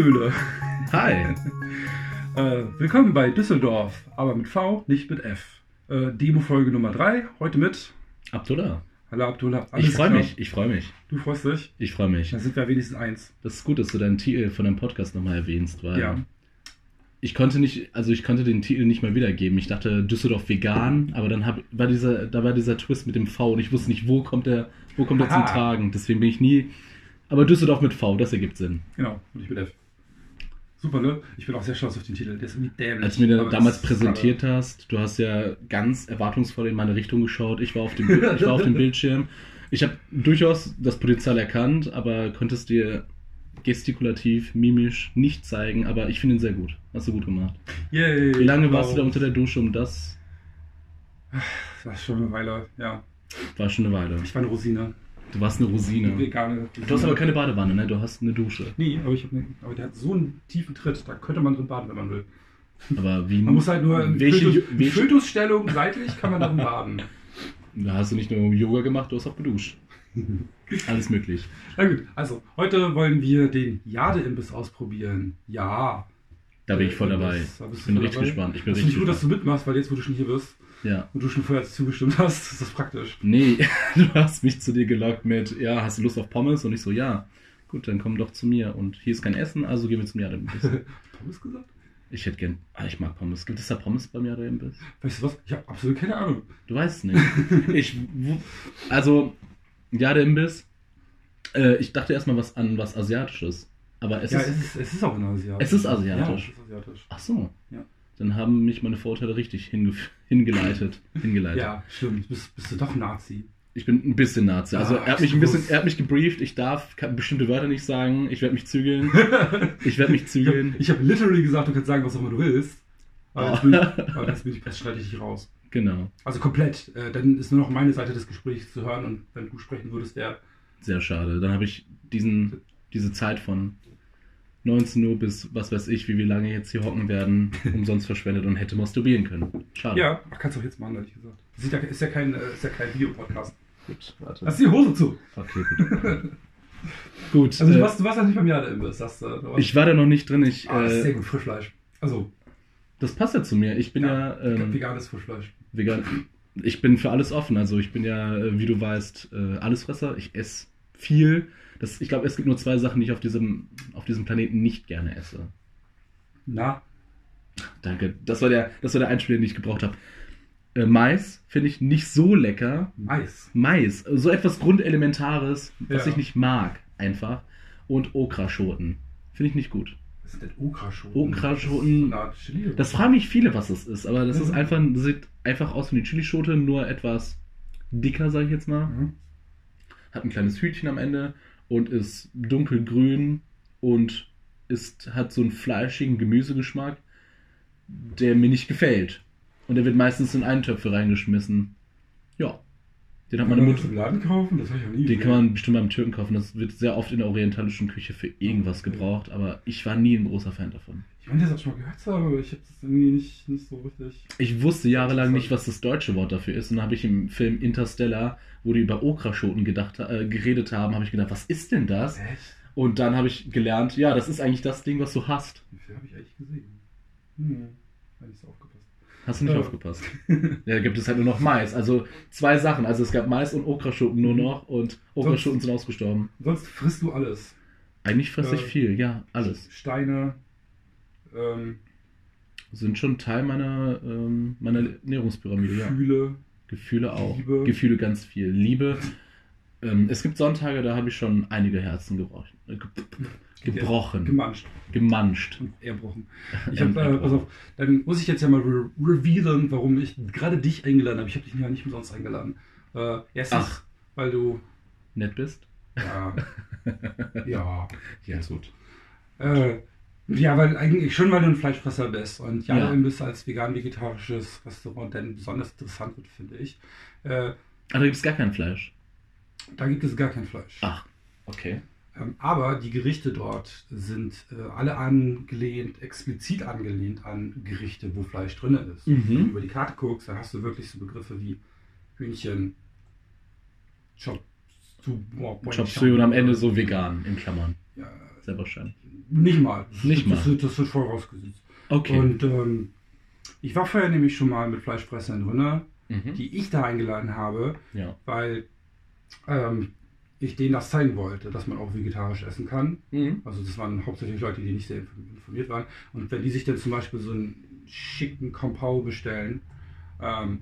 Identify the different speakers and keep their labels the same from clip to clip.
Speaker 1: Hallöle.
Speaker 2: Hi.
Speaker 1: Äh, willkommen bei Düsseldorf, aber mit V, nicht mit F. Äh, Demo-Folge Nummer 3, heute mit
Speaker 2: Abdullah.
Speaker 1: Hallo Abdullah. Alles
Speaker 2: Ich freue mich, ich freue mich.
Speaker 1: Du freust dich?
Speaker 2: Ich freue mich.
Speaker 1: Dann sind wir wenigstens eins.
Speaker 2: Das ist gut, dass du deinen Titel von deinem Podcast nochmal erwähnst, weil
Speaker 1: Ja.
Speaker 2: ich konnte nicht, also ich konnte den Titel nicht mal wiedergeben. Ich dachte Düsseldorf vegan, aber dann hab, war dieser, da war dieser Twist mit dem V und ich wusste nicht, wo kommt der, wo kommt der zum. Tragen. Deswegen bin ich nie. Aber Düsseldorf mit V, das ergibt Sinn.
Speaker 1: Genau, und ich mit F. Super, ne? Ich bin auch sehr stolz auf den Titel. Der ist irgendwie dämlich.
Speaker 2: Als du mir den damals präsentiert hast, du hast ja ganz erwartungsvoll in meine Richtung geschaut. Ich war auf dem, ich war auf dem Bildschirm. Ich habe durchaus das Potenzial erkannt, aber konntest dir gestikulativ, mimisch nicht zeigen. Aber ich finde ihn sehr gut. Hast du gut gemacht.
Speaker 1: Yay.
Speaker 2: Wie lange
Speaker 1: genau.
Speaker 2: warst du da unter der Dusche, um das?
Speaker 1: Das war schon eine Weile, ja.
Speaker 2: War schon eine Weile.
Speaker 1: Ich war eine Rosine.
Speaker 2: Du warst eine Rosine.
Speaker 1: Vegane.
Speaker 2: Du hast aber keine Badewanne, ne? Du hast eine Dusche.
Speaker 1: Nee, aber, ich hab eine, aber der hat so einen tiefen Tritt, da könnte man drin baden, wenn man will.
Speaker 2: Aber wie.
Speaker 1: Man muss halt nur in
Speaker 2: welche,
Speaker 1: Fötus, Fötusstellung seitlich kann man darin baden.
Speaker 2: Da hast du nicht nur Yoga gemacht, du hast auch geduscht. Alles möglich.
Speaker 1: Na gut, also heute wollen wir den Jade-Imbiss ausprobieren. Ja.
Speaker 2: Da bin ich voll dabei.
Speaker 1: Imbiss, da
Speaker 2: Ich bin richtig
Speaker 1: dabei.
Speaker 2: gespannt. Ich bin
Speaker 1: Das finde
Speaker 2: richtig
Speaker 1: ich gut, dass du mitmachst, weil jetzt, wo du schon hier bist
Speaker 2: Ja.
Speaker 1: und du schon vorher zugestimmt hast, ist das praktisch.
Speaker 2: Nee, du hast mich zu dir gelockt mit, ja, hast du Lust auf Pommes? Und ich so, ja. Gut, dann komm doch zu mir. Und hier ist kein Essen, also gehen wir zum Jade-Imbiss.
Speaker 1: Pommes gesagt?
Speaker 2: Ich hätte gern, ah, ich mag Pommes. Gibt es da Pommes beim Jade-Imbiss?
Speaker 1: Weißt du was? Ich habe absolut keine Ahnung.
Speaker 2: Du weißt es nicht. ich, also, Jade-Imbiss, äh, ich dachte erstmal was an was Asiatisches. Aber es
Speaker 1: ja,
Speaker 2: ist,
Speaker 1: es ist, es ist auch in asiatisch.
Speaker 2: Es ist asiatisch.
Speaker 1: Ja, es ist asiatisch.
Speaker 2: ach so.
Speaker 1: Ja.
Speaker 2: Dann haben mich meine Vorurteile richtig hinge hingeleitet. hingeleitet.
Speaker 1: Ja, stimmt. Bist, bist du doch Nazi.
Speaker 2: Ich bin ein bisschen Nazi. Also
Speaker 1: Ah,
Speaker 2: er hat mich ein bisschen, er hat mich gebrieft. Ich darf bestimmte Wörter nicht sagen. Ich werde mich zügeln. Ich werde mich
Speaker 1: Ich
Speaker 2: zügeln.
Speaker 1: habe hab literally gesagt, du kannst sagen, was auch immer du willst. Aber jetzt bin ich, aber jetzt bin ich, das schneide ich dich raus.
Speaker 2: Genau.
Speaker 1: Also komplett. Äh, dann ist nur noch meine Seite des Gesprächs zu hören und wenn du sprechen würdest, der.
Speaker 2: Sehr schade. Dann habe ich diesen, diese Zeit von 19 Uhr bis was weiß ich, wie wir lange jetzt hier hocken werden, umsonst verschwendet und hätte masturbieren können. Schade.
Speaker 1: Ja, ach, kannst du auch jetzt machen, ehrlich gesagt. Das ist ja, ist ja kein, äh, ist ja kein Videopodcast.
Speaker 2: Gut, warte.
Speaker 1: Lass die Hose zu.
Speaker 2: Okay, gut. gut.
Speaker 1: Also, du
Speaker 2: äh,
Speaker 1: warst, du warst ja nicht beim Jade Imbiss, sagst du. du warst-
Speaker 2: ich war da noch nicht drin. Ich,
Speaker 1: Ah, das ist sehr
Speaker 2: äh,
Speaker 1: gut, Frischfleisch. Also,
Speaker 2: das passt ja zu mir. Ich bin ja, ähm,
Speaker 1: veganes Frischfleisch.
Speaker 2: vegan. Ich bin für alles offen. Also ich bin ja, äh, wie du weißt, äh, Allesfresser. Ich esse viel. Das, ich glaube, es gibt nur zwei Sachen, die ich auf diesem, auf diesem Planeten nicht gerne esse.
Speaker 1: Na,
Speaker 2: Danke. Das war der, das war der Einspieler, den ich gebraucht habe. Äh, Mais finde ich nicht so lecker.
Speaker 1: Mais.
Speaker 2: Mais, so etwas Grundelementares, was
Speaker 1: Ja.
Speaker 2: ich nicht mag, einfach. Und Okraschoten. Finde ich nicht gut.
Speaker 1: Was sind denn Okraschoten?
Speaker 2: Okraschoten-
Speaker 1: Das ist Chili.
Speaker 2: Das fragen mich viele, was das ist, aber das ist
Speaker 1: Mhm.
Speaker 2: einfach, das sieht einfach aus wie eine Chilischote, nur etwas dicker, sage ich jetzt mal.
Speaker 1: Mhm.
Speaker 2: Hat ein kleines Hütchen am Ende und ist dunkelgrün und ist, hat so einen fleischigen Gemüsegeschmack, der mir nicht gefällt. Und der wird meistens in Eintöpfe reingeschmissen. Ja. Den hat meine Mutter.
Speaker 1: im Laden kaufen? Das habe ich noch nie
Speaker 2: Den kann man bestimmt beim Türken kaufen. Das wird sehr oft in der orientalischen Küche für irgendwas gebraucht, aber ich war nie ein großer Fan davon.
Speaker 1: Ich meine, das auch schon mal gehört haben, aber ich habe das irgendwie nicht, nicht so richtig.
Speaker 2: Ich wusste jahrelang nicht, was das deutsche Wort dafür ist. Und dann habe ich im Film Interstellar, wo die über Okraschoten gedacht, äh, geredet haben, habe ich gedacht, was ist denn das?
Speaker 1: Echt?
Speaker 2: Und dann habe ich gelernt, ja, das ist eigentlich das Ding, was du hast.
Speaker 1: Wie viel habe ich eigentlich gesehen? Hm, hab nicht so aufgepasst.
Speaker 2: Hast du nicht
Speaker 1: Ja.
Speaker 2: aufgepasst? Ja, da gibt es halt nur noch Mais. Also zwei Sachen. Also es gab Mais und Okraschoten nur noch und Okraschoten sind ausgestorben.
Speaker 1: Sonst frisst du alles.
Speaker 2: Eigentlich fresse ich
Speaker 1: Ja.
Speaker 2: viel, ja, alles.
Speaker 1: Steine, ähm,
Speaker 2: Sind schon Teil meiner, ähm, meiner Ernährungspyramide, ja.
Speaker 1: Gefühle.
Speaker 2: Gefühle auch.
Speaker 1: Liebe.
Speaker 2: Gefühle ganz viel. Liebe. Ähm, es gibt Sonntage, da habe ich schon einige Herzen gebrochen. Äh, ge gebrochen.
Speaker 1: Gemanscht
Speaker 2: Gemanscht.
Speaker 1: erbrochen. Ich habe, äh, pass auf, dann muss ich jetzt ja mal re revealen, warum ich gerade dich eingeladen habe. Ich habe dich ja nicht umsonst eingeladen. Äh, erstens,
Speaker 2: Ach.
Speaker 1: weil du,
Speaker 2: Nett bist?
Speaker 1: ja, ja,
Speaker 2: Ja, gut.
Speaker 1: äh, ja, weil eigentlich schon, weil du ein Fleischfresser bist und ja. Imbiss als vegan-vegetarisches Restaurant dann besonders interessant wird, finde ich. Äh,
Speaker 2: Aber da gibt es gar kein Fleisch.
Speaker 1: da gibt es gar kein Fleisch.
Speaker 2: Ach, okay.
Speaker 1: Ähm, aber die Gerichte dort sind äh, alle angelehnt, explizit angelehnt an Gerichte, wo Fleisch drin ist.
Speaker 2: Mhm.
Speaker 1: Wenn du über die Karte guckst, dann hast du wirklich so Begriffe wie Hühnchen, Chop, boah,
Speaker 2: Chop Suey und am Ende so vegan, in Klammern.
Speaker 1: Ja,
Speaker 2: sehr wahrscheinlich.
Speaker 1: Nicht mal.
Speaker 2: Nicht
Speaker 1: das,
Speaker 2: mal.
Speaker 1: Das, das wird voll rausgesetzt.
Speaker 2: Okay.
Speaker 1: Und ähm, ich war vorher nämlich schon mal mit Fleischfressern drin,
Speaker 2: mhm.
Speaker 1: die ich da eingeladen habe,
Speaker 2: Ja.
Speaker 1: weil ähm, ich denen das zeigen wollte, dass man auch vegetarisch essen kann.
Speaker 2: Mhm.
Speaker 1: Also das waren hauptsächlich Leute, die nicht sehr informiert waren. Und wenn die sich dann zum Beispiel so einen schicken Kompau bestellen, ähm,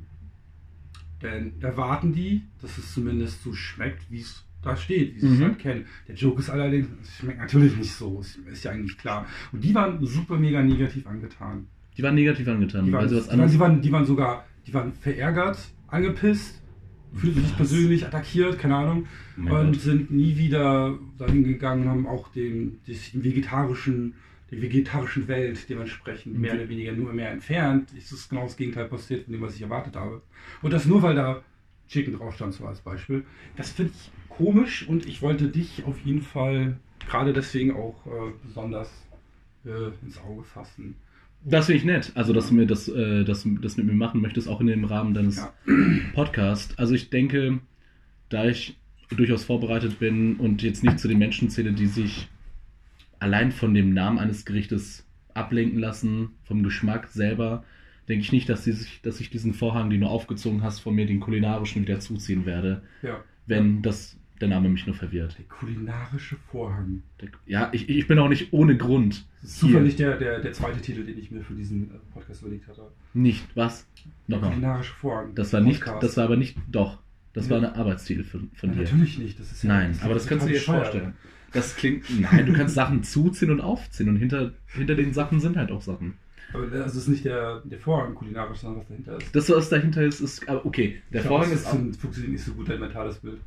Speaker 1: dann erwarten die, dass es zumindest so schmeckt, wie es da steht, wie sie es
Speaker 2: Mhm.
Speaker 1: halt kennen. Der Joke ist allerdings, es schmeckt natürlich nicht so, ist, ja eigentlich klar. Und die waren super mega negativ angetan.
Speaker 2: Die waren negativ angetan,
Speaker 1: Die waren,
Speaker 2: weil sie was anderes.
Speaker 1: die, waren, die waren sogar, die waren verärgert, angepisst, fühlten sich persönlich attackiert, keine Ahnung
Speaker 2: Mein
Speaker 1: und
Speaker 2: Gott.
Speaker 1: sind nie wieder dahin gegangen und haben auch den, des vegetarischen, der vegetarischen Welt dementsprechend mehr
Speaker 2: Mhm.
Speaker 1: oder weniger nur mehr entfernt. Es ist genau das Gegenteil passiert von dem, was ich erwartet habe. Und das nur, weil da Chicken drauf stand, so als Beispiel. Das finde ich komisch und ich wollte dich auf jeden Fall gerade deswegen auch äh, besonders äh, ins Auge fassen.
Speaker 2: Das finde ich nett. Also, dass du mir das, äh, das, das mit mir machen möchtest, auch in dem Rahmen deines
Speaker 1: Ja.
Speaker 2: Podcasts. Also, ich denke, da ich durchaus vorbereitet bin und jetzt nicht zu den Menschen zähle, die sich allein von dem Namen eines Gerichtes ablenken lassen, vom Geschmack selber, denke ich nicht, dass, die sich, dass ich diesen Vorhang, den du aufgezogen hast, von mir den kulinarischen wieder zuziehen werde,
Speaker 1: Ja.
Speaker 2: wenn das der Name mich nur verwirrt.
Speaker 1: Der kulinarische Vorhang.
Speaker 2: Der- Ja, ich, ich bin auch nicht ohne Grund.
Speaker 1: Das ist zufällig der, der, der zweite Titel, den ich mir für diesen äh, Podcast überlegt hatte.
Speaker 2: Nicht, was? Nochmal.
Speaker 1: Kulinarische Vorhang.
Speaker 2: Das war nicht,
Speaker 1: Podcast.
Speaker 2: das war aber nicht, doch, das
Speaker 1: Ja.
Speaker 2: war eine Arbeitstitel von, von
Speaker 1: ja,
Speaker 2: dir.
Speaker 1: Natürlich nicht. Das ist ja,
Speaker 2: Nein,
Speaker 1: ist
Speaker 2: aber das kannst du dir jetzt vorstellen. Das klingt, nein, du kannst Sachen zuziehen und aufziehen und hinter, hinter den Sachen sind halt auch Sachen.
Speaker 1: Aber das ist nicht der, der Vorhang kulinarisch, sondern was dahinter ist.
Speaker 2: Das, was dahinter ist, ist, aber okay, der
Speaker 1: Ich
Speaker 2: Vorhang
Speaker 1: das
Speaker 2: ist
Speaker 1: ein- funktioniert nicht so gut, dein mentales Bild.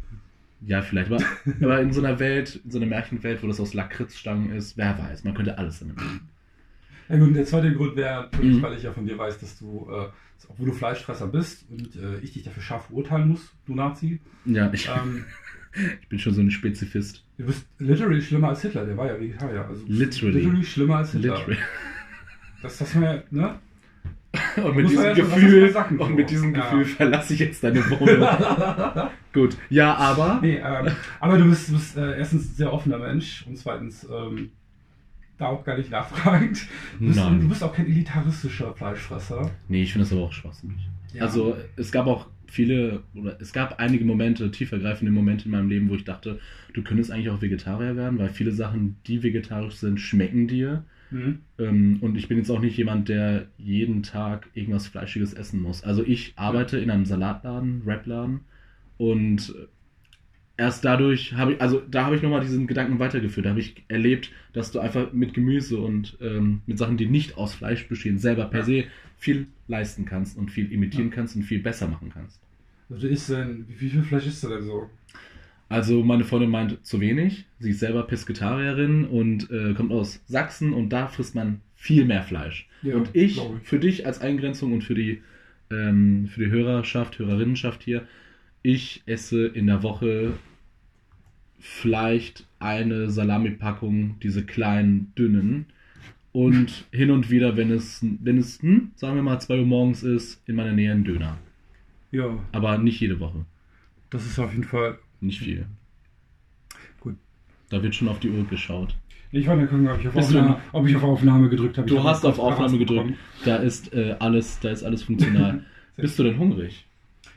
Speaker 2: Ja, vielleicht, aber, aber in so einer Welt, in so einer Märchenwelt, wo das aus Lakritzstangen ist, wer weiß, man könnte alles damit machen.
Speaker 1: Ja gut, und der zweite Grund wäre natürlich,
Speaker 2: Mhm.
Speaker 1: weil ich ja von dir weiß, dass du, äh, obwohl du Fleischfresser bist und äh, ich dich dafür scharf verurteilen muss, du Nazi,
Speaker 2: Ja, ich,
Speaker 1: ähm,
Speaker 2: ich bin schon so ein Spezifist.
Speaker 1: du bist literally schlimmer als Hitler, der war ja Vegetarier. Also
Speaker 2: Literally.
Speaker 1: literally schlimmer als Hitler.
Speaker 2: Literally.
Speaker 1: Das, das war ja, ne?
Speaker 2: Und mit diesem Gefühl, und mit diesem
Speaker 1: Ja.
Speaker 2: Gefühl verlasse ich jetzt deine Wohnung. Gut, ja, aber,
Speaker 1: Nee, ähm, aber du bist, du bist äh, erstens ein sehr offener Mensch und zweitens ähm, da auch gar nicht nachfragend. Du bist,
Speaker 2: Nein.
Speaker 1: du bist auch kein elitaristischer Fleischfresser.
Speaker 2: nee, ich finde das aber auch schwachsinnig.
Speaker 1: Ja.
Speaker 2: Also es gab auch viele, oder es gab einige Momente, tiefergreifende Momente in meinem Leben, wo ich dachte, du könntest eigentlich auch Vegetarier werden, weil viele Sachen, die vegetarisch sind, schmecken dir.
Speaker 1: Mhm.
Speaker 2: Ähm, und ich bin jetzt auch nicht jemand, der jeden Tag irgendwas Fleischiges essen muss. Also ich arbeite in einem Salatladen, Wrapladen und erst dadurch habe ich, also da habe ich nochmal diesen Gedanken weitergeführt. Da habe ich erlebt, dass du einfach mit Gemüse und ähm, mit Sachen, die nicht aus Fleisch bestehen, selber per se viel leisten kannst und viel imitieren
Speaker 1: Ja.
Speaker 2: kannst und viel besser machen kannst.
Speaker 1: Also du isst wie, wie viel Fleisch isst du denn so?
Speaker 2: Also meine Freundin meint zu wenig. Sie ist selber Pesketarierin und äh, kommt aus Sachsen und da frisst man viel mehr Fleisch.
Speaker 1: Ja,
Speaker 2: und ich,
Speaker 1: ich.
Speaker 2: für dich als Eingrenzung und für die, ähm, für die Hörerschaft, Hörerinnenschaft hier, ich esse in der Woche vielleicht eine Salamipackung, diese kleinen, dünnen. Und hin und wieder, wenn es, wenn es, hm, sagen wir mal, 2 Uhr morgens ist, in meiner Nähe ein Döner.
Speaker 1: Ja,
Speaker 2: Aber nicht jede Woche.
Speaker 1: das ist auf jeden Fall.
Speaker 2: Nicht viel.
Speaker 1: Gut.
Speaker 2: Da wird schon auf die Uhr geschaut.
Speaker 1: Ich wollte gucken, ob ich auf,
Speaker 2: du
Speaker 1: Aufnahme, ob ich auf Aufnahme gedrückt habe. Ich
Speaker 2: Du hast auf Aufnahme gedrückt. Da ist äh, alles, da ist alles funktional. Bist du denn hungrig?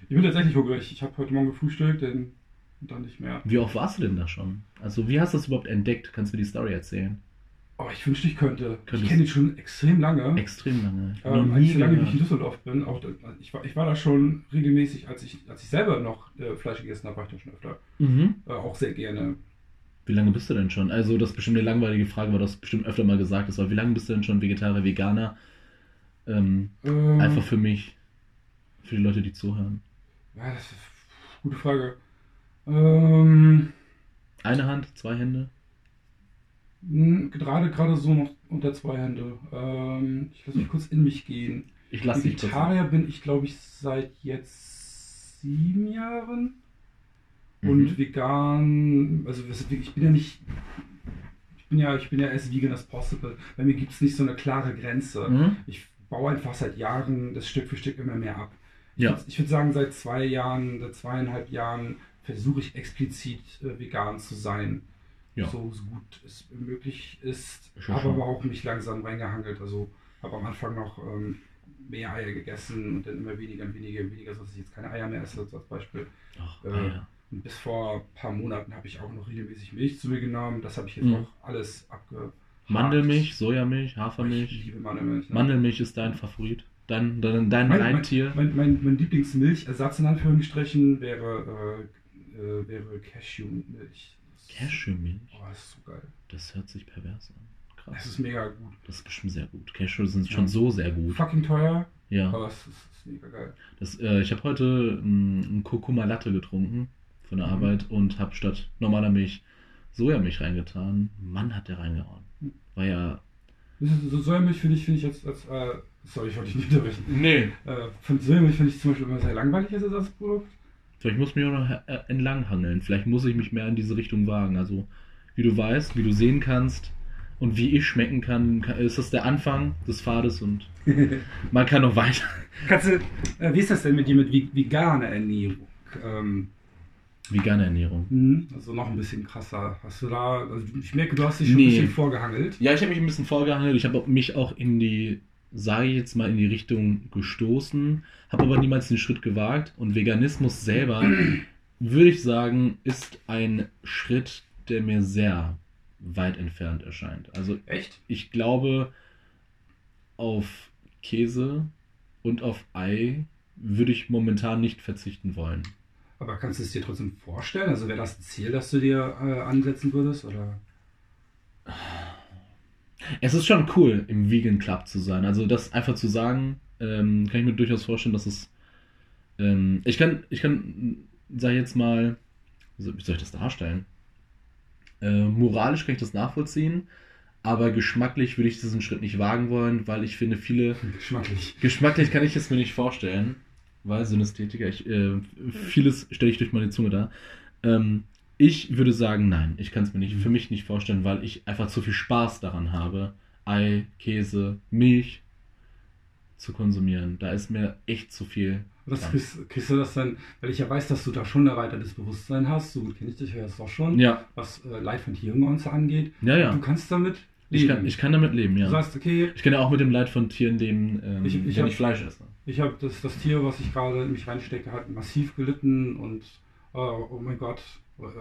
Speaker 1: Ich bin tatsächlich hungrig. Ich habe heute Morgen gefrühstückt, denn und dann nicht mehr.
Speaker 2: Wie oft warst du denn da schon? Also wie hast du das überhaupt entdeckt? Kannst du mir die Story erzählen?
Speaker 1: Oh, ich wünschte, ich könnte.
Speaker 2: Könntest-
Speaker 1: Ich kenne ihn schon extrem lange.
Speaker 2: Extrem lange.
Speaker 1: Ähm, eigentlich so lange, wie ich in. Düsseldorf bin. Auch, ich, war, ich war da schon regelmäßig, als ich, als ich selber noch äh, Fleisch gegessen habe, war ich da schon öfter.
Speaker 2: Mhm.
Speaker 1: Äh, auch sehr gerne.
Speaker 2: Wie lange bist du denn schon? Also das ist bestimmt eine langweilige Frage, weil das bestimmt öfter mal gesagt hast. Aber wie lange bist du denn schon Vegetarier, Veganer? Ähm,
Speaker 1: Ähm,
Speaker 2: Einfach für mich, für die Leute, die zuhören.
Speaker 1: Ja, das ist eine gute Frage. Ähm,
Speaker 2: Eine Hand, zwei Hände?
Speaker 1: Mh, gerade, gerade so noch unter zwei Hände. Ähm, ich lasse mich kurz in mich gehen.
Speaker 2: Ich lasse dich.
Speaker 1: Vegetarier bin ich, glaube ich, seit jetzt sieben Jahren.
Speaker 2: Mhm.
Speaker 1: Und vegan, also ich bin ja nicht, ich bin ja, ich bin ja as vegan as possible. Bei mir gibt es nicht so eine klare Grenze.
Speaker 2: Mhm.
Speaker 1: Ich baue einfach seit Jahren das Stück für Stück immer mehr ab. Ich
Speaker 2: Ja.
Speaker 1: würd- Ich würde sagen, seit zwei Jahren, seit zweieinhalb Jahren versuche ich explizit äh, vegan zu sein.
Speaker 2: Ja.
Speaker 1: so, so gut es möglich ist.
Speaker 2: Ich
Speaker 1: Habe aber auch mich langsam reingehangelt. Also habe am Anfang noch ähm, mehr Eier gegessen und dann immer weniger und weniger und weniger, sodass ich jetzt keine Eier mehr esse, als Beispiel.
Speaker 2: Ach,
Speaker 1: Äh. Und bis vor ein paar Monaten habe ich auch noch regelmäßig Milch zu mir genommen. Das habe ich jetzt
Speaker 2: Mhm.
Speaker 1: auch alles abge.
Speaker 2: Mandelmilch, Sojamilch,
Speaker 1: Ich
Speaker 2: Hafermilch.
Speaker 1: liebe Mandelmilch. ne?
Speaker 2: Mandelmilch ist dein Favorit. Dein, dein, dein
Speaker 1: Mein,
Speaker 2: Reittier.
Speaker 1: mein, mein, mein Lieblingsmilchersatz in Anführungsstrichen wäre, äh, äh, wäre Cashewmilch. Das-
Speaker 2: Cashewmilch.
Speaker 1: Oh, das ist so geil.
Speaker 2: Das hört sich pervers an.
Speaker 1: Das
Speaker 2: Krass.
Speaker 1: ist mega gut.
Speaker 2: Das ist bestimmt sehr gut. Cashew sind schon
Speaker 1: Ja.
Speaker 2: so sehr gut.
Speaker 1: Fucking teuer,
Speaker 2: Ja.
Speaker 1: aber es ist, ist mega geil.
Speaker 2: Das, äh, ich habe heute einen Kurkuma Latte getrunken von der
Speaker 1: Mhm.
Speaker 2: Arbeit und habe statt normaler Milch Sojamilch reingetan. Mann, hat der reingehauen. War ja.
Speaker 1: Das so Sojamilch finde ich, finde ich jetzt als, äh, sorry, ich wollte dich nicht unterbrechen.
Speaker 2: Nee.
Speaker 1: Äh, von Sojamilch finde ich zum Beispiel immer sehr langweilig als Ersatzprodukt.
Speaker 2: Vielleicht muss ich mich auch noch äh, entlang hangeln. Vielleicht muss ich mich mehr in diese Richtung wagen. Also, wie du weißt, wie du sehen kannst und wie ich schmecken kann, ist das der Anfang des Pfades und man kann noch weiter.
Speaker 1: Kannst du, äh, wie ist das denn mit dir mit ve- veganer Ernährung? Ähm,
Speaker 2: Vegane Ernährung.
Speaker 1: mhm, also noch ein bisschen krasser. Hast du da, also ich merke, du hast dich schon
Speaker 2: Nee.
Speaker 1: ein bisschen vorgehangelt.
Speaker 2: Ja, ich habe mich ein bisschen vorgehangelt. Ich habe mich auch in die, sage ich jetzt mal, in die Richtung gestoßen, habe aber niemals den Schritt gewagt. Und Veganismus selber, würde ich sagen, ist ein Schritt, der mir sehr weit entfernt erscheint. Also
Speaker 1: Echt?
Speaker 2: ich glaube, auf Käse und auf Ei würde ich momentan nicht verzichten wollen.
Speaker 1: Aber kannst du es dir trotzdem vorstellen? Also wäre das ein Ziel, das du dir äh, ansetzen würdest? Oder?
Speaker 2: Es ist schon cool, im Vegan Club zu sein. Also das einfach zu sagen, ähm, kann ich mir durchaus vorstellen, dass es. Ähm, ich kann, ich kann, sag ich jetzt mal, wie soll ich das darstellen? Äh, moralisch kann ich das nachvollziehen, aber geschmacklich würde ich diesen Schritt nicht wagen wollen, weil ich finde, viele.
Speaker 1: Geschmacklich.
Speaker 2: Geschmacklich kann ich es mir nicht vorstellen, weil Synästhetiker, ich, äh, vieles stelle ich durch meine Zunge dar. Ähm, ich würde sagen, nein, ich kann es mir nicht, für mich nicht vorstellen, weil ich einfach zu viel Spaß daran habe, Ei, Käse, Milch zu konsumieren. Da ist mir echt zu viel. Dran.
Speaker 1: kriegst, kriegst du das dann, weil ich ja weiß, dass du da schon ein erweitertes Bewusstsein hast, so gut kenne ich dich ja jetzt auch schon,
Speaker 2: Ja,
Speaker 1: was äh, Leid von Tieren und so angeht.
Speaker 2: ja, ja.
Speaker 1: Du kannst damit
Speaker 2: Ich
Speaker 1: leben.
Speaker 2: kann, ich kann damit leben,
Speaker 1: Du
Speaker 2: ja.
Speaker 1: sagst, okay,
Speaker 2: Ich kann ja auch mit dem Leid von Tieren leben, ähm,
Speaker 1: Ich- ich
Speaker 2: wenn
Speaker 1: hab-
Speaker 2: ich Fleisch esse.
Speaker 1: ich habe das, das Tier, was ich gerade in mich reinstecke, hat massiv gelitten und äh, oh mein Gott,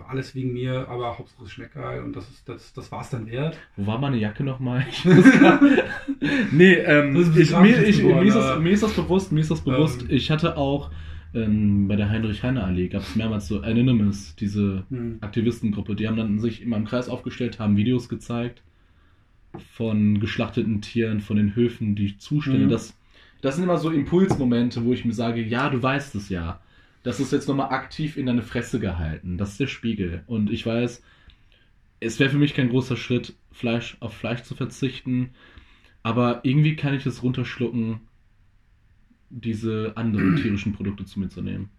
Speaker 1: alles wegen mir, aber Hauptsache es schmeckt geil und das ist das, das war's dann wert.
Speaker 2: Wo war meine Jacke nochmal? nee, ähm, ich, mir, ich,
Speaker 1: geworden,
Speaker 2: mir, ist das, mir ist das bewusst, mir ist das bewusst.
Speaker 1: Ähm.
Speaker 2: ich hatte auch ähm, bei der Heinrich-Heine-Allee gab es mehrmals so Anonymous, diese
Speaker 1: Hm.
Speaker 2: Aktivistengruppe, die haben dann sich immer im Kreis aufgestellt, haben Videos gezeigt von geschlachteten Tieren, von den Höfen, die Zustände.
Speaker 1: Mhm.
Speaker 2: Das, das sind immer so Impulsmomente, wo ich mir sage, ja, du weißt es ja. Das ist jetzt nochmal aktiv in deine Fresse gehalten. Das ist der Spiegel. Und ich weiß, es wäre für mich kein großer Schritt, Fleisch auf Fleisch zu verzichten. Aber irgendwie kann ich es runterschlucken, diese anderen tierischen Produkte zu mir zu nehmen.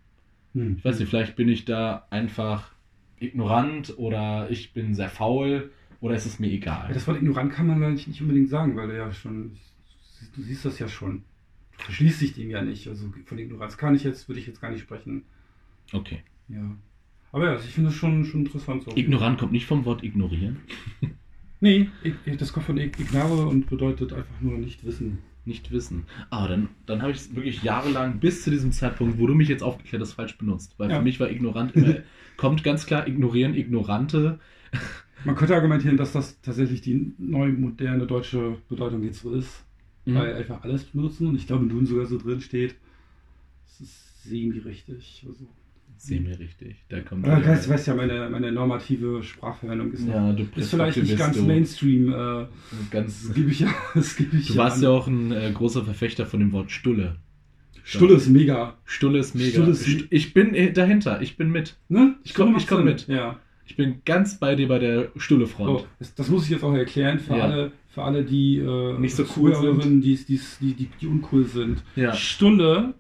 Speaker 1: Hm.
Speaker 2: Ich weiß nicht, vielleicht bin ich da einfach ignorant oder ich bin sehr faul oder ist es mir
Speaker 1: Ja,
Speaker 2: egal.
Speaker 1: das Wort ignorant kann man eigentlich nicht unbedingt sagen, weil du ja schon, du siehst das ja schon. Verschließt dich dem ja nicht. Also von Ignoranz kann ich jetzt, würde ich jetzt gar nicht sprechen.
Speaker 2: Okay.
Speaker 1: Ja. Aber ja, also ich finde es schon, schon interessant. So.
Speaker 2: Ignorant kommt nicht vom Wort ignorieren.
Speaker 1: Nee, das kommt von ig- ignare und bedeutet einfach nur nicht wissen.
Speaker 2: Nicht wissen. Ah, dann, dann habe ich es wirklich jahrelang bis zu diesem Zeitpunkt, wo du mich jetzt aufgeklärt hast, falsch benutzt. Weil
Speaker 1: Ja.
Speaker 2: für mich war ignorant immer, kommt ganz klar ignorieren, Ignorante.
Speaker 1: Man könnte argumentieren, dass das tatsächlich die neue moderne deutsche Bedeutung jetzt so ist,
Speaker 2: Mhm.
Speaker 1: weil einfach alles benutzen und ich glaube, Duden sogar so drin steht, das ist semi richtig. Also,
Speaker 2: Seh mir richtig. Da kommt.
Speaker 1: aber du weißt, ja, meine, meine normative Sprachverwendung ist,
Speaker 2: ja, du
Speaker 1: ist vielleicht nicht ganz
Speaker 2: du.
Speaker 1: Mainstream. Äh,
Speaker 2: Ganz,
Speaker 1: das gebe ich ja. Das gebe ich
Speaker 2: du warst
Speaker 1: an.
Speaker 2: ja auch ein äh, großer Verfechter von dem Wort Stulle.
Speaker 1: Stulle ist mega.
Speaker 2: Stulle ist mega.
Speaker 1: Stulle ist-
Speaker 2: St- ich bin äh, dahinter. Ich bin mit.
Speaker 1: Ne?
Speaker 2: Ich komm-
Speaker 1: Stulle
Speaker 2: ich komm mit.
Speaker 1: Ja.
Speaker 2: Ich bin ganz bei dir bei der Stulle-Front.
Speaker 1: Oh, das, das muss ich jetzt auch erklären für
Speaker 2: Ja.
Speaker 1: alle, für alle, die äh,
Speaker 2: Nicht so cool
Speaker 1: Zuhörerinnen, die, die, die, die, die uncool sind.
Speaker 2: Ja.
Speaker 1: Stunde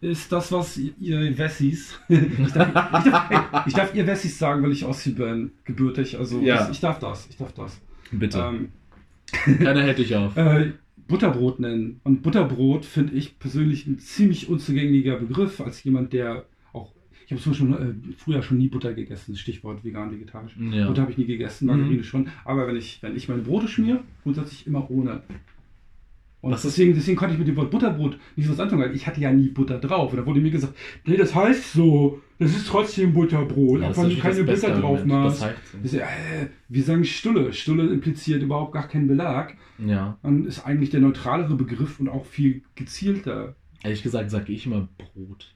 Speaker 1: ist das, was ihr Wessis. ich, darf, ich, darf, ey, ich darf ihr Wessis sagen, weil ich Ossi bin, gebürtig. Also
Speaker 2: Ja.
Speaker 1: ich, ich darf das. Ich darf das.
Speaker 2: Bitte.
Speaker 1: Ähm,
Speaker 2: Keiner hält dich auf.
Speaker 1: äh, Butterbrot nennen. Und Butterbrot finde ich persönlich ein ziemlich unzugänglicher Begriff, als jemand, der Ich habe zum Beispiel äh, früher schon nie Butter gegessen, Stichwort vegan, vegetarisch.
Speaker 2: Ja.
Speaker 1: Butter habe ich nie gegessen, Margarine schon. Aber wenn ich, wenn ich meine Brote schmiere, grundsätzlich immer ohne. Und
Speaker 2: Was
Speaker 1: deswegen, deswegen konnte ich mit dem Wort Butterbrot nicht so was anfangen, weil ich hatte ja nie Butter drauf. Und da wurde mir gesagt, nee, das heißt so, das ist trotzdem Butterbrot,
Speaker 2: Ja,
Speaker 1: auch wenn du keine Butter drauf machst.
Speaker 2: Das
Speaker 1: äh, wir sagen Stulle. Stulle impliziert überhaupt gar keinen Belag.
Speaker 2: Ja.
Speaker 1: Dann ist eigentlich der neutralere Begriff und auch viel gezielter.
Speaker 2: Ehrlich gesagt sage ich immer Brot.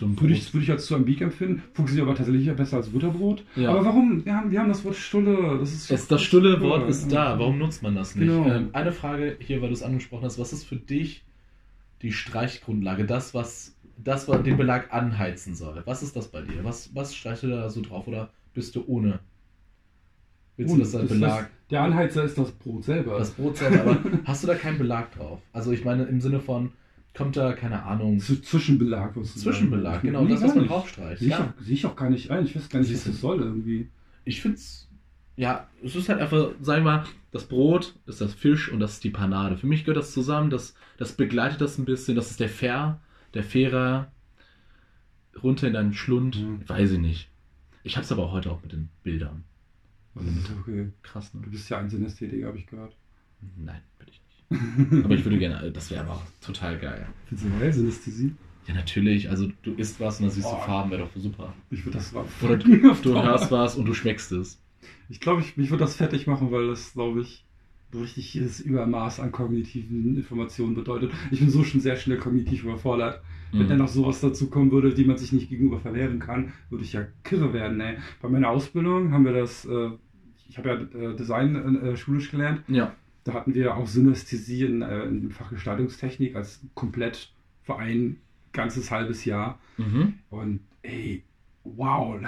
Speaker 1: Würde ich, würde ich als zu ambig empfinden. Funktioniert aber tatsächlich besser als Butterbrot.
Speaker 2: Ja.
Speaker 1: Aber warum? Wir haben, wir haben das Wort Stulle. Das, ist
Speaker 2: Es, das stulle Wort ist da. Warum nutzt man das nicht?
Speaker 1: Genau.
Speaker 2: Ähm, eine Frage hier, weil du es angesprochen hast. Was ist für dich die Streichgrundlage? Das, was, das, was den Belag anheizen soll. Was ist das bei dir? Was, was streichst du da so drauf? Oder bist du ohne? Willst
Speaker 1: Und
Speaker 2: du das als Belag?
Speaker 1: das- der Anheizer ist das Brot selber.
Speaker 2: Das Brot selber, aber hast du da keinen Belag drauf? Also ich meine im Sinne von, kommt da, keine Ahnung,
Speaker 1: Z- Zwischenbelag. sozusagen.
Speaker 2: Zwischenbelag, genau,
Speaker 1: Nee,
Speaker 2: das, was man
Speaker 1: nicht.
Speaker 2: draufstreicht.
Speaker 1: Sehe ich,
Speaker 2: Ja.
Speaker 1: ich auch gar nicht ein. Ich weiß gar nicht, was
Speaker 2: du.
Speaker 1: das soll irgendwie.
Speaker 2: Ich finde es, ja, es ist halt einfach, sagen wir mal, das Brot ist das Fisch und das ist die Panade. Für mich gehört das zusammen, das, das begleitet das ein bisschen, das ist der Fair, der Fairer, runter in deinen Schlund,
Speaker 1: Mhm.
Speaker 2: weiß ich nicht. Ich hab's aber auch heute auch mit den Bildern.
Speaker 1: Okay.
Speaker 2: Krass,
Speaker 1: Du
Speaker 2: ne?
Speaker 1: bist ja ein Synästhetiker, habe ich gehört.
Speaker 2: Nein, bin ich nicht. Aber ich würde gerne, das wäre aber total geil.
Speaker 1: Findest du geil, Synästhesie?
Speaker 2: Ja, natürlich, also du isst was und dann siehst du
Speaker 1: Oh.
Speaker 2: Farben, wäre doch super.
Speaker 1: Ich würde das
Speaker 2: Oder Du
Speaker 1: Dauer-
Speaker 2: hörst was und du schmeckst es.
Speaker 1: Ich glaube, ich, mich würde das fertig machen, weil das, glaube ich, so richtig das Übermaß an kognitiven Informationen bedeutet. Ich bin so schon sehr schnell kognitiv überfordert. Wenn
Speaker 2: Mhm.
Speaker 1: dann noch sowas dazu kommen würde, die man sich nicht gegenüber verwehren kann, würde ich ja kirre werden. Ey. Bei meiner Ausbildung haben wir das, äh, ich habe ja äh, Design äh, schulisch gelernt,
Speaker 2: Ja.
Speaker 1: Da hatten wir auch Synästhesie in, äh, im Fach Gestaltungstechnik als komplett für ein ganzes halbes Jahr.
Speaker 2: Mhm.
Speaker 1: Und ey, wow,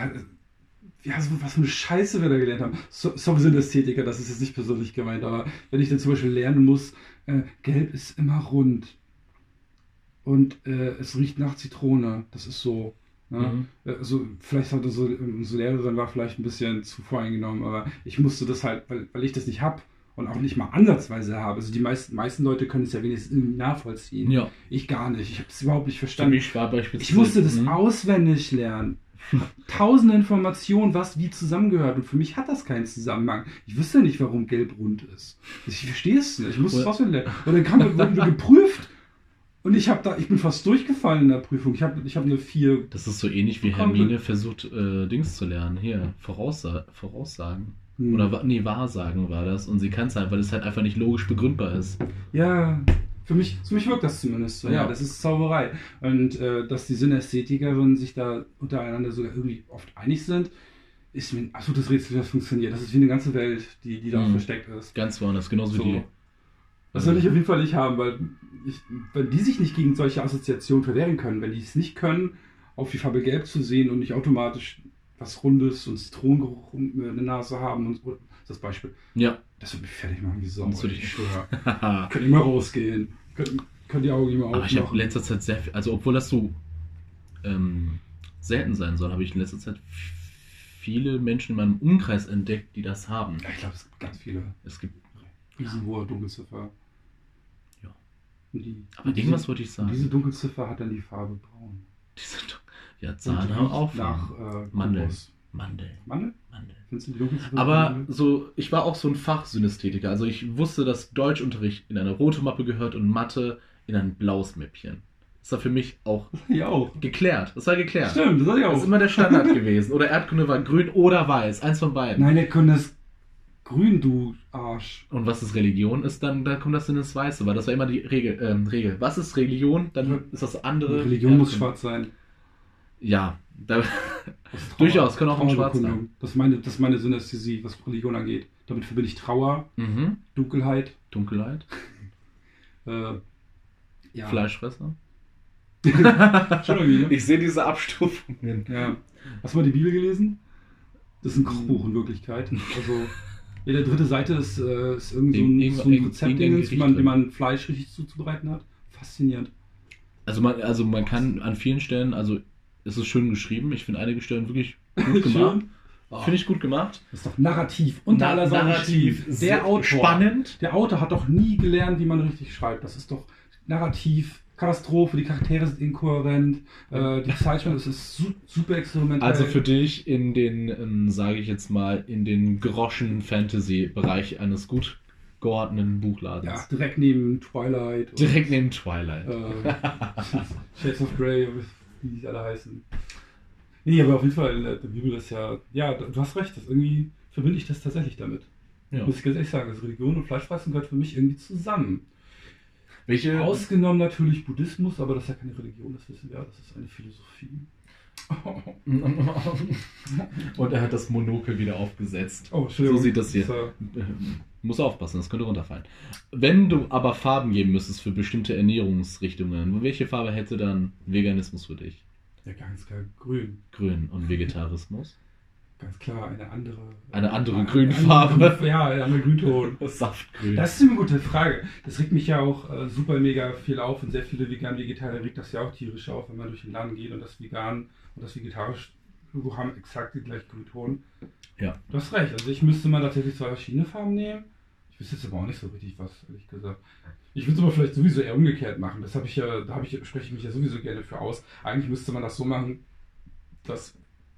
Speaker 1: ja, so, was für eine Scheiße wir da gelernt haben. So, sorry, sind Ästhetiker, das ist jetzt nicht persönlich gemeint, aber wenn ich dann zum Beispiel lernen muss, äh, Gelb ist immer rund und äh, es riecht nach Zitrone, das ist so. Ne?
Speaker 2: Mhm.
Speaker 1: Äh, Also vielleicht hatte so, unsere Lehrerin war vielleicht ein bisschen zu voreingenommen, aber ich musste das halt, weil, weil ich das nicht habe und auch nicht mal ansatzweise habe. Also die meisten, meisten Leute können es ja wenigstens irgendwie nachvollziehen.
Speaker 2: Ja.
Speaker 1: Ich gar nicht. Ich habe es überhaupt nicht
Speaker 2: Für
Speaker 1: verstanden.
Speaker 2: mich war beispielsweise.
Speaker 1: Ich musste das
Speaker 2: Mhm.
Speaker 1: auswendig lernen. Tausende Informationen, was wie zusammengehört. Und für mich hat das keinen Zusammenhang. Ich wüsste nicht, warum gelb rund ist. Ich verstehe es nicht. Ich musste es auswendig lernen. Und dann kam, wurden wir geprüft. Und ich, hab da, ich bin fast durchgefallen in der Prüfung. Ich habe ich hab eine 4.
Speaker 2: Das ist so ähnlich wie Hermine versucht, äh, Dings zu lernen. Hier, Voraussa Voraussagen.
Speaker 1: Hm.
Speaker 2: Oder nee, Wahrsagen war das. Und sie kann es halt, weil es halt einfach nicht logisch begründbar ist.
Speaker 1: Ja, für mich, für mich wirkt das zumindest so. Ja,
Speaker 2: Ja.
Speaker 1: das ist Zauberei. Und äh, dass die Synästhetikerinnen sich da untereinander sogar irgendwie oft einig sind, ist mir ein absolutes Rätsel, wie das funktioniert. Das ist wie eine ganze Welt, die, die da
Speaker 2: Mhm.
Speaker 1: versteckt ist.
Speaker 2: Ganz woanders, genauso
Speaker 1: So.
Speaker 2: wie die.
Speaker 1: Das will ich auf jeden Fall nicht haben, weil ich, wenn die sich nicht gegen solche Assoziationen verwehren können, wenn die es nicht können, auf die Farbe Gelb zu sehen und nicht automatisch was Rundes und Zitronengeruch in der Nase haben und so, das Beispiel.
Speaker 2: Ja.
Speaker 1: Das wird mich fertig machen, wie Sau.
Speaker 2: Würde ich-
Speaker 1: schwöre.
Speaker 2: Aber
Speaker 1: Könnt ihr mal rausgehen. Könnt, könnt die Augen nicht mehr aufmachen.
Speaker 2: ich habe in letzter Zeit sehr viel, also obwohl das so ähm, selten sein soll, habe ich in letzter Zeit viele Menschen in meinem Umkreis entdeckt, die das haben.
Speaker 1: Ja, ich glaube, es gibt ganz viele.
Speaker 2: Es gibt.
Speaker 1: Riesenhohe Dunkelziffer.
Speaker 2: Ja.
Speaker 1: Die,
Speaker 2: Aber irgendwas
Speaker 1: diese,
Speaker 2: wollte ich sagen.
Speaker 1: diese Dunkelziffer hat dann die Farbe braun.
Speaker 2: Die sind doch- ja,
Speaker 1: riecht
Speaker 2: auch
Speaker 1: nach äh.
Speaker 2: Mandel.
Speaker 1: Mandel?
Speaker 2: Mandel.
Speaker 1: Dunkelziffer?
Speaker 2: Aber
Speaker 1: Mandel?
Speaker 2: so, ich war auch so ein Fachsynästhetiker. Also ich wusste, dass Deutschunterricht in eine rote Mappe gehört und Mathe in ein blaues Mäppchen. Das war für mich auch
Speaker 1: Ja, auch.
Speaker 2: geklärt. Das war geklärt.
Speaker 1: Stimmt, das hatte ich
Speaker 2: Das
Speaker 1: auch.
Speaker 2: ist immer der Standard gewesen. Oder Erdkunde war grün oder weiß. Eins von beiden.
Speaker 1: Nein, der Kunde ist grün, du Arsch.
Speaker 2: Und was ist Religion? Ist dann, da kommt das in das Weiße, weil das war immer die Regel. Ähm, Regel. Was ist Religion? Dann ist das andere.
Speaker 1: Religion muss
Speaker 2: Erdkunde.
Speaker 1: schwarz sein.
Speaker 2: Ja, da,
Speaker 1: Trauer-
Speaker 2: Durchaus, kann auch in schwarz
Speaker 1: Trauerbekundung. Das ist meine, das ist meine Synästhesie, was Religion angeht. Damit verbinde ich Trauer,
Speaker 2: mhm.
Speaker 1: Dunkelheit,
Speaker 2: Dunkelheit,
Speaker 1: äh, ja.
Speaker 2: Fleischfresser.
Speaker 1: Ne?
Speaker 2: Ich sehe diese Abstufungen.
Speaker 1: Ja. Hast du mal die Bibel gelesen? Das ist ein Kochbuch in Wirklichkeit. Also jede dritte Seite ist, äh, ist irgend so ein, so ein Rezept,
Speaker 2: irgendein
Speaker 1: wie man, wie man Fleisch richtig zuzubereiten hat. Faszinierend.
Speaker 2: Also man, also man kann an vielen Stellen, also es ist schön geschrieben. Ich finde einige Stellen wirklich gut gemacht.
Speaker 1: Oh,
Speaker 2: Finde ich gut gemacht.
Speaker 1: das ist doch narrativ. Unter
Speaker 2: Na-
Speaker 1: aller Sau
Speaker 2: narrativ, sehr
Speaker 1: Der Autor.
Speaker 2: spannend.
Speaker 1: Der Autor hat doch nie gelernt, wie man richtig schreibt. Das ist doch narrativ Katastrophe, die Charaktere sind inkohärent, äh, die Zeichnung ist su super experimentell.
Speaker 2: Also für dich in den, ähm, sage ich jetzt mal, in den Groschen-Fantasy-Bereich eines gut geordneten Buchladens.
Speaker 1: ja, direkt neben Twilight. und,
Speaker 2: Direkt neben Twilight.
Speaker 1: Äh, Shades of Grey, wie die alle heißen. Nee, aber auf jeden Fall, äh, die Bibel ist ja, ja, du hast recht, das irgendwie verbinde ich das tatsächlich damit.
Speaker 2: Ja.
Speaker 1: Muss ich ganz ehrlich sagen, also Religion und Fleischfressen gehört für mich irgendwie zusammen.
Speaker 2: Welche,
Speaker 1: Ausgenommen natürlich Buddhismus, aber das ist ja keine Religion, das wissen wir, das ist eine Philosophie.
Speaker 2: Und er hat das Monokel wieder aufgesetzt.
Speaker 1: Oh.
Speaker 2: So sieht das hier.
Speaker 1: äh,
Speaker 2: Muss aufpassen, das könnte runterfallen. Wenn du aber Farben geben müsstest für bestimmte Ernährungsrichtungen, welche Farbe hätte dann Veganismus für dich?
Speaker 1: ja, ganz klar, grün.
Speaker 2: Grün und Vegetarismus?
Speaker 1: Ganz klar, eine andere.
Speaker 2: Eine andere
Speaker 1: eine
Speaker 2: Grünfarbe.
Speaker 1: andere- Ja, ein anderer Grünton.
Speaker 2: Saftgrün.
Speaker 1: Das ist eine gute Frage. Das regt mich ja auch äh, super mega viel auf und sehr viele vegan Vegetarier regt das ja auch tierisch auf, wenn man durch den Laden geht und das vegan und das vegetarisch Logo haben exakt die gleichen Grünton.
Speaker 2: Ja.
Speaker 1: Du hast recht. Also ich müsste mal tatsächlich zwei verschiedene Farben nehmen. Ich wüsste jetzt aber auch nicht so richtig was, ehrlich gesagt. Ich würde es aber vielleicht sowieso eher umgekehrt machen. Das habe ich ja, da habe ich, spreche ich mich ja sowieso gerne für aus. Eigentlich müsste man das so machen, dass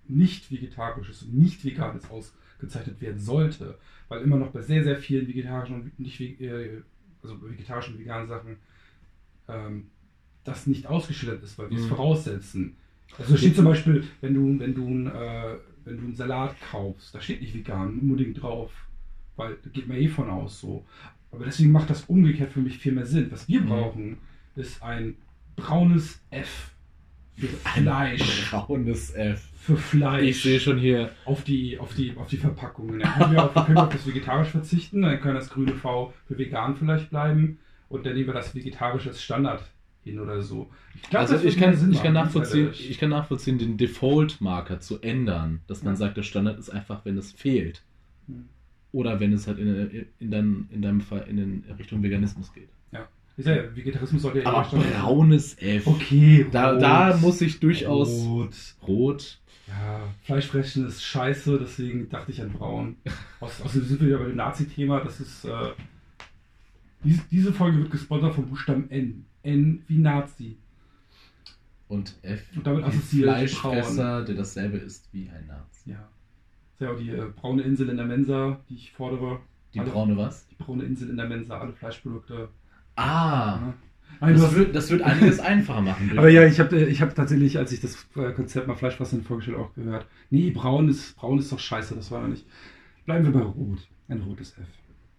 Speaker 1: nicht vegetarisches und nicht veganes ausgezeichnet werden sollte. Weil immer noch bei sehr, sehr vielen vegetarischen und nicht äh, also vegetarischen und veganen Sachen ähm, das nicht ausgeschildert ist, weil wir es
Speaker 2: Mhm.
Speaker 1: voraussetzen. Also steht zum Beispiel, wenn du, wenn du, ein, äh, wenn du einen Salat kaufst, da steht nicht vegan unbedingt drauf, weil da geht man eh von aus so. Aber deswegen macht das umgekehrt für mich viel mehr Sinn. Was wir
Speaker 2: Mhm.
Speaker 1: brauchen, ist ein braunes F für Fleisch.
Speaker 2: braunes F.
Speaker 1: Für Fleisch.
Speaker 2: Ich sehe schon hier.
Speaker 1: auf die, auf die, auf die Verpackungen. Dann können wir, auf, wir können auf das vegetarisch verzichten, dann kann das grüne V für vegan vielleicht bleiben und dann nehmen wir das vegetarische als Standard hin oder so. Ich glaub,
Speaker 2: Also ich kann, ich, kann nachvollziehen, ich kann nachvollziehen, den Default-Marker zu ändern. Dass man
Speaker 1: Ja.
Speaker 2: sagt, der Standard ist einfach, wenn es fehlt.
Speaker 1: Hm.
Speaker 2: Oder wenn es halt in, in, deinem, in deinem Fall in den Richtung Veganismus geht.
Speaker 1: Ist ja, Vegetarismus sollte ja
Speaker 2: Aber
Speaker 1: sein.
Speaker 2: braunes F.
Speaker 1: Okay,
Speaker 2: Da,
Speaker 1: rot.
Speaker 2: da muss ich durchaus
Speaker 1: Rot.
Speaker 2: rot.
Speaker 1: Ja, Fleischfressen ist scheiße, deswegen dachte ich an braun. Außerdem sind wir wieder bei dem Nazi-Thema. Das ist. Äh, diese, diese Folge wird gesponsert vom Buchstaben N. N wie Nazi.
Speaker 2: Und F
Speaker 1: Und damit
Speaker 2: wie Fleischfresser, der dasselbe ist wie ein Nazi.
Speaker 1: Ja. Ja auch die äh, braune Insel in der Mensa, die ich fordere.
Speaker 2: Die
Speaker 1: Alle-
Speaker 2: braune was?
Speaker 1: Die braune Insel in der Mensa, alle Fleischprodukte.
Speaker 2: Ah,
Speaker 1: Ja. Nein,
Speaker 2: das
Speaker 1: hast,
Speaker 2: wird, das wird einiges einfacher machen.
Speaker 1: aber ja, ich habe ich hab tatsächlich, als ich das äh, Konzept mal Fleischfassen vorgestellt auch gehört. Nee, braun ist, braun ist doch scheiße, das war doch nicht. Bleiben wir bei Rot. Ein rotes F.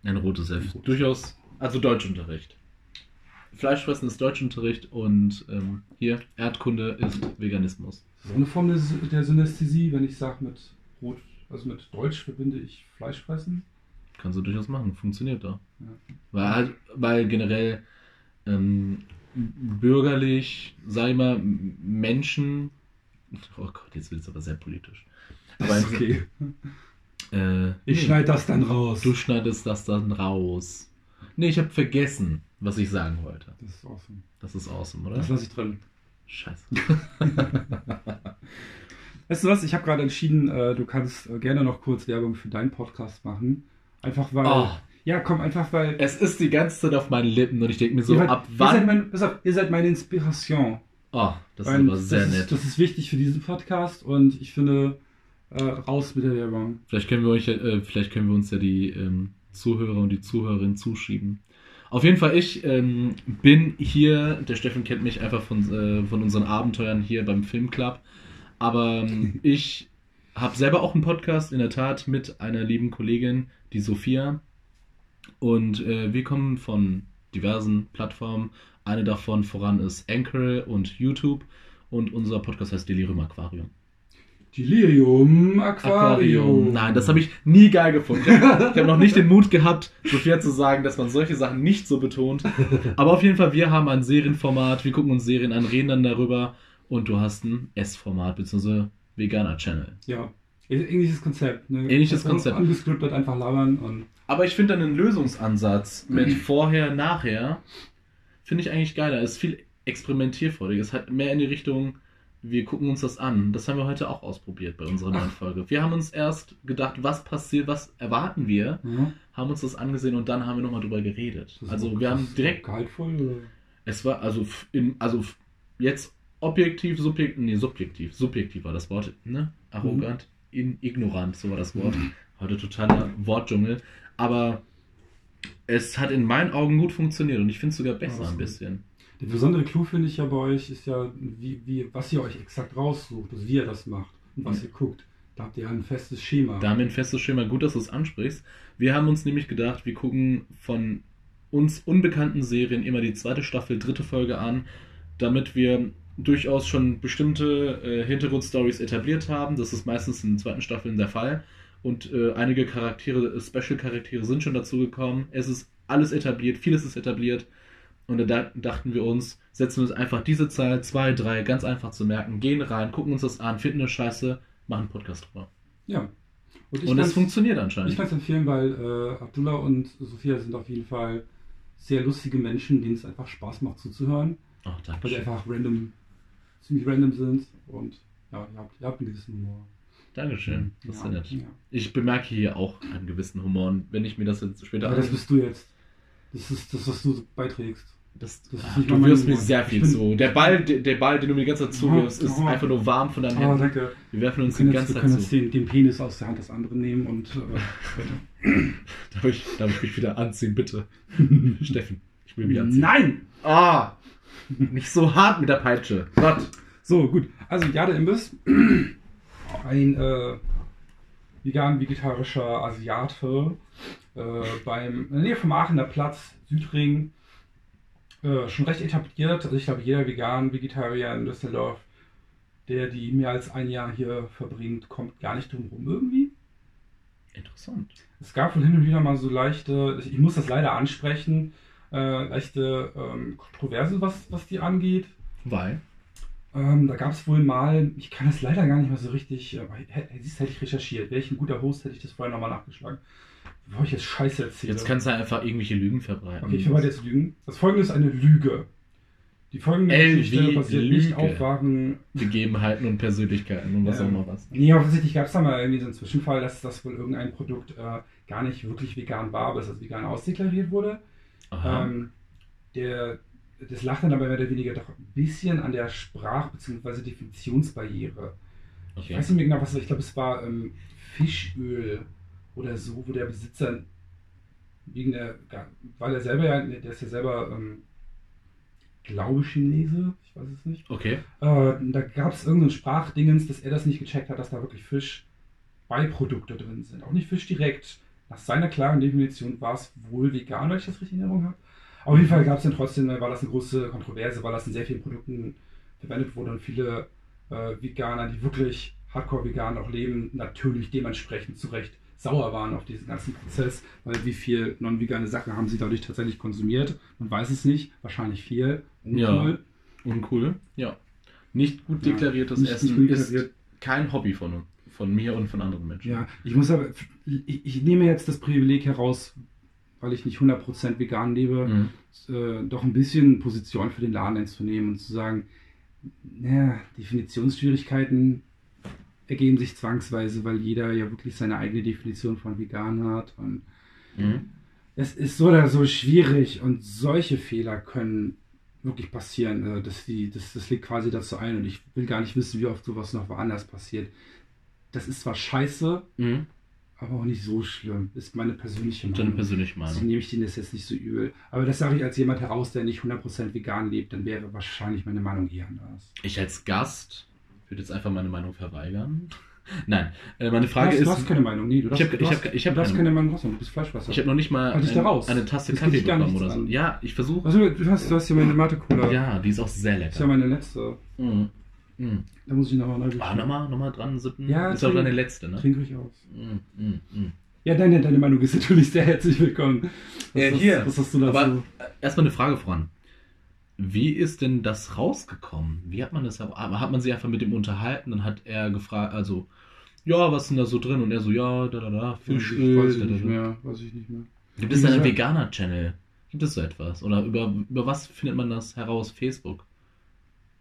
Speaker 2: Ein rotes F.
Speaker 1: Ein rotes.
Speaker 2: Durchaus, also Deutschunterricht. Fleischfressen ist Deutschunterricht und ähm, hier Erdkunde ist Veganismus.
Speaker 1: Auch eine Form der, Sy- der Synästhesie, wenn ich sage, mit Rot, also mit Deutsch verbinde ich Fleischfressen.
Speaker 2: Kannst du durchaus machen, funktioniert da.
Speaker 1: Ja.
Speaker 2: Weil, halt, weil generell ähm, bürgerlich, sag ich mal, Menschen. Oh Gott, jetzt wird es aber sehr politisch. Aber
Speaker 1: ist okay.
Speaker 2: äh,
Speaker 1: Ich schneide das dann raus.
Speaker 2: Du schneidest das dann raus. Nee, ich habe vergessen, was ich sagen wollte.
Speaker 1: Das ist awesome.
Speaker 2: Das ist awesome, oder?
Speaker 1: Das lasse ich drin.
Speaker 2: Scheiße.
Speaker 1: Weißt du was? Ich habe gerade entschieden, äh, du kannst äh, gerne noch kurz Werbung für deinen Podcast machen. Einfach weil.
Speaker 2: Oh.
Speaker 1: Ja, komm, einfach weil.
Speaker 2: Es ist die ganze Zeit auf meinen Lippen und ich denke mir so,
Speaker 1: seid,
Speaker 2: ab
Speaker 1: ihr, seid
Speaker 2: wann.
Speaker 1: mein, auf, ihr seid meine Inspiration.
Speaker 2: Oh, das ist
Speaker 1: Weil
Speaker 2: aber sehr
Speaker 1: das
Speaker 2: nett.
Speaker 1: Ist, das ist wichtig für diesen Podcast und ich finde, äh, raus mit der Werbung.
Speaker 2: Vielleicht können wir euch, äh, vielleicht können wir uns ja die ähm, Zuhörer und die Zuhörerinnen zuschieben. Auf jeden Fall, ich ähm, bin hier, der Steffen kennt mich einfach von, äh, von unseren Abenteuern hier beim Filmclub, aber ähm, ich habe selber auch einen Podcast, in der Tat, mit einer lieben Kollegin, die Sophia. Und äh, wir kommen von diversen Plattformen. Eine davon voran ist Anchor und YouTube. Und unser Podcast heißt Delirium Aquarium.
Speaker 1: Delirium Aquarium.
Speaker 2: Nein, das habe ich nie geil gefunden. Ich habe hab noch nicht den Mut gehabt, Sophia zu sagen, dass man solche Sachen nicht so betont. Aber auf jeden Fall, wir haben ein Serienformat, wir gucken uns Serien an, reden dann darüber und du hast ein S-Format bzw. veganer Channel.
Speaker 1: Ja. Ähnliches Konzept. Ne?
Speaker 2: Ähnliches
Speaker 1: Un-
Speaker 2: Konzept.
Speaker 1: Ungescriptet einfach labern und.
Speaker 2: Aber ich finde dann einen Lösungsansatz mit vorher, nachher, finde ich eigentlich geiler. Es ist viel experimentierfreudig. Es hat mehr in die Richtung, wir gucken uns das an. Das haben wir heute auch ausprobiert bei unserer neuen. Folge. Wir haben uns erst gedacht, was passiert, was erwarten wir,
Speaker 1: Ja.
Speaker 2: haben uns das angesehen und dann haben wir nochmal drüber geredet. Also wir haben direkt,
Speaker 1: Gehaltvoll. Oder?
Speaker 2: Es war also in, also jetzt objektiv, subjektiv, nee, subjektiv, subjektiv war das Wort, ne? Arrogant, in, ignorant, so war das Wort. Heute totaler Wortdschungel. Aber es hat in meinen Augen gut funktioniert und ich finde es sogar besser
Speaker 1: ist
Speaker 2: ein bisschen.
Speaker 1: Der besondere Clou finde ich ja bei euch ist ja, wie, wie, was ihr euch exakt raussucht, also wie ihr das macht und was
Speaker 2: Mhm.
Speaker 1: ihr guckt. Da habt ihr ja ein festes Schema.
Speaker 2: Da haben wir ein festes Schema. Gut, dass du es ansprichst. Wir haben uns nämlich gedacht, wir gucken von uns unbekannten Serien immer die zweite Staffel, dritte Folge an, damit wir durchaus schon bestimmte äh, Hintergrundstories etabliert haben. Das ist meistens in den zweiten Staffeln der Fall. Und äh, einige Charaktere, Special-Charaktere sind schon dazu gekommen. Es ist alles etabliert, vieles ist etabliert. Und da da- dachten wir uns, setzen wir uns einfach diese Zahl, zwei, drei, ganz einfach zu merken, gehen rein, gucken uns das an, finden eine Scheiße, machen einen Podcast drüber.
Speaker 1: ja. Und ich
Speaker 2: Und es funktioniert
Speaker 1: Ich
Speaker 2: anscheinend.
Speaker 1: kann es empfehlen, weil äh, Abdullah und Sophia sind auf jeden Fall sehr lustige Menschen, denen es einfach Spaß macht zuzuhören,
Speaker 2: Ach, danke
Speaker 1: weil die einfach random, ziemlich random sind und ja, ihr habt, ihr habt einen gewissen Humor.
Speaker 2: Dankeschön. Das ist ja nett.
Speaker 1: Ja.
Speaker 2: Ich bemerke hier auch einen gewissen Humor. Und wenn ich mir das jetzt später
Speaker 1: Aber das bist du jetzt. Das ist das, was du beiträgst.
Speaker 2: das,
Speaker 1: das
Speaker 2: ach,
Speaker 1: nicht
Speaker 2: du wirst mir sehr viel zu. Der Ball, der, der Ball, den du mir die ganze Zeit zuwirfst, ist
Speaker 1: Oh.
Speaker 2: einfach nur warm von deinen
Speaker 1: Oh,
Speaker 2: Händen.
Speaker 1: danke.
Speaker 2: Wir werfen
Speaker 1: Wir
Speaker 2: uns
Speaker 1: können
Speaker 2: die ganze
Speaker 1: wir
Speaker 2: Zeit
Speaker 1: können jetzt
Speaker 2: zu.
Speaker 1: den, den Penis aus der Hand des anderen nehmen und äh,
Speaker 2: Darf ich, darf ich mich wieder anziehen, bitte? Steffen, ich will mich anziehen.
Speaker 1: Nein!
Speaker 2: Ah! Nicht so hart mit der Peitsche. Gott.
Speaker 1: So, gut. Also Jade Imbiss, ein äh, vegan-vegetarischer Asiate äh, beim, in der Nähe vom Aachener Platz, Südring, äh, schon recht etabliert. Also ich glaube, jeder Vegan-Vegetarier in Düsseldorf, der die mehr als ein Jahr hier verbringt, kommt gar nicht drum rum irgendwie.
Speaker 2: Interessant.
Speaker 1: Es gab wohl hin und wieder mal so leichte, ich muss das leider ansprechen, äh, leichte ähm, Kontroverse, was, was die angeht.
Speaker 2: Weil?
Speaker 1: Ähm, da gab es wohl mal, ich kann das leider gar nicht mehr so richtig, aber siehst, hätte ich recherchiert. Wäre ich ein guter Host, hätte ich das vorher nochmal nachgeschlagen. Bevor ich jetzt Scheiße erzähle.
Speaker 2: Jetzt kannst du einfach irgendwelche Lügen verbreiten.
Speaker 1: okay, ich verbreite jetzt Lügen. Das folgende ist eine Lüge. Die folgende
Speaker 2: LW
Speaker 1: Geschichte basiert nicht auf wahren.
Speaker 2: Gegebenheiten und Persönlichkeiten und was
Speaker 1: Ja.
Speaker 2: auch immer was.
Speaker 1: Nee, offensichtlich gab es da mal irgendwie so einen Zwischenfall, dass das wohl irgendein Produkt äh, gar nicht wirklich vegan war, aber es als vegan ausdeklariert wurde.
Speaker 2: Aha.
Speaker 1: Ähm, der, das lag dann aber mehr oder weniger doch ein bisschen an der Sprach- bzw. Definitionsbarriere. Ich
Speaker 2: okay.
Speaker 1: weiß nicht mehr genau, was. Ich glaube, es war ähm, Fischöl oder so, wo der Besitzer wegen der, weil er selber ja, der ist ja selber, ähm, glaube Chinese, ich weiß es nicht.
Speaker 2: Okay.
Speaker 1: Äh, da gab es irgendein Sprachdingens, dass er das nicht gecheckt hat, dass da wirklich Fischbeiprodukte drin sind. Auch nicht Fisch direkt. Nach seiner klaren Definition war es wohl vegan, wenn ich das richtig in Erinnerung habe. Auf jeden Fall gab es dann trotzdem, war das eine große Kontroverse, weil das in sehr vielen Produkten verwendet wurde und viele äh, Veganer, die wirklich hardcore vegan auch leben, natürlich dementsprechend zu Recht sauer waren auf diesen ganzen Prozess, weil wie viel non-vegane Sachen haben sie dadurch tatsächlich konsumiert? Man weiß es nicht, wahrscheinlich viel.
Speaker 2: Ja.
Speaker 1: Uncool.
Speaker 2: Uncool. Ja. Nicht gut
Speaker 1: Ja,
Speaker 2: deklariertes
Speaker 1: nicht-
Speaker 2: Essen
Speaker 1: nicht gut
Speaker 2: ist
Speaker 1: deklariert.
Speaker 2: kein Hobby von, von mir und von anderen Menschen.
Speaker 1: Ja, ich muss aber, ich, ich nehme jetzt das Privileg heraus, weil ich nicht 100% vegan lebe,
Speaker 2: Mhm.
Speaker 1: äh, doch ein bisschen Position für den Laden einzunehmen und zu sagen, naja, Definitionsschwierigkeiten ergeben sich zwangsweise, weil jeder ja wirklich seine eigene Definition von vegan hat und
Speaker 2: Mhm.
Speaker 1: es ist so oder so schwierig und solche Fehler können wirklich passieren. Äh, Das, die, das, das liegt quasi dazu ein und ich will gar nicht wissen, wie oft sowas noch woanders passiert. Das ist zwar scheiße,
Speaker 2: Mhm.
Speaker 1: Aber auch nicht so schlimm. Ist meine persönliche
Speaker 2: Und deine
Speaker 1: Meinung.
Speaker 2: persönliche Meinung.
Speaker 1: nehme ich denen das jetzt nicht so übel. Aber das sage ich als jemand heraus, der nicht 100% vegan lebt, dann wäre wahrscheinlich meine Meinung eher anders.
Speaker 2: Ich als Gast würde jetzt einfach meine Meinung verweigern. Nein, äh, meine Frage
Speaker 1: du, hast,
Speaker 2: ist,
Speaker 1: du hast keine Meinung, nee, du
Speaker 2: Ich
Speaker 1: darfst,
Speaker 2: hab-
Speaker 1: du
Speaker 2: ich
Speaker 1: hast,
Speaker 2: hab- ich hab
Speaker 1: du darfst
Speaker 2: keine-
Speaker 1: Meinung du bist Fleischwasser.
Speaker 2: ich habe noch nicht mal
Speaker 1: Halt
Speaker 2: ein, eine Tasse
Speaker 1: Das
Speaker 2: Kaffee bekommen oder so.
Speaker 1: an.
Speaker 2: Ja, ich versuche.
Speaker 1: Also, du hast, du hast hier meine Mate-Cola.
Speaker 2: Ja, die ist auch sehr
Speaker 1: Das ist ja
Speaker 2: lecker.
Speaker 1: meine letzte.
Speaker 2: Mhm. Mhm.
Speaker 1: Da muss ich nochmal neu
Speaker 2: Ah, nochmal, nochmal dran sippen.
Speaker 1: Ja,
Speaker 2: ist auch deine letzte, ne?
Speaker 1: Trink ruhig aus.
Speaker 2: Mhm. Mhm.
Speaker 1: Ja, deine, deine Meinung ist natürlich sehr herzlich willkommen. Was,
Speaker 2: Äh,
Speaker 1: was,
Speaker 2: hier.
Speaker 1: was hast du dazu?
Speaker 2: Aber äh, erstmal eine Frage voran. Wie ist denn das rausgekommen? Wie hat man das? Aber hat man sich einfach mit ihm unterhalten? Dann hat er gefragt, also, ja, was ist denn da so drin? Und er so, ja, da, da, da,
Speaker 1: weiß ich,
Speaker 2: Fischöl.
Speaker 1: weiß ich
Speaker 2: da, da,
Speaker 1: nicht mehr. Weiß ich nicht mehr.
Speaker 2: Gibt es da einen Veganer-Channel? Gibt es so etwas? Oder über, über was findet man das heraus? Facebook?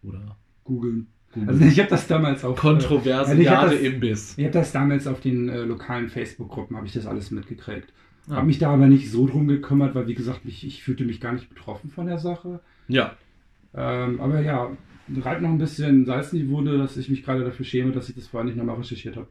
Speaker 2: Oder
Speaker 1: Googeln.
Speaker 2: Google?
Speaker 1: Also ich habe das damals auf.
Speaker 2: Kontroverse
Speaker 1: also das-
Speaker 2: Imbiss.
Speaker 1: Ich habe das damals auf den äh, lokalen Facebook-Gruppen, habe ich das alles mitgekriegt.
Speaker 2: Ah.
Speaker 1: Habe mich da aber nicht so drum gekümmert, weil wie gesagt, ich, ich fühlte mich gar nicht betroffen von der Sache.
Speaker 2: Ja.
Speaker 1: Ähm, aber ja, reibt noch ein bisschen Salz in die Wunde, dass ich mich gerade dafür schäme, dass ich das vorher nicht nochmal recherchiert habe.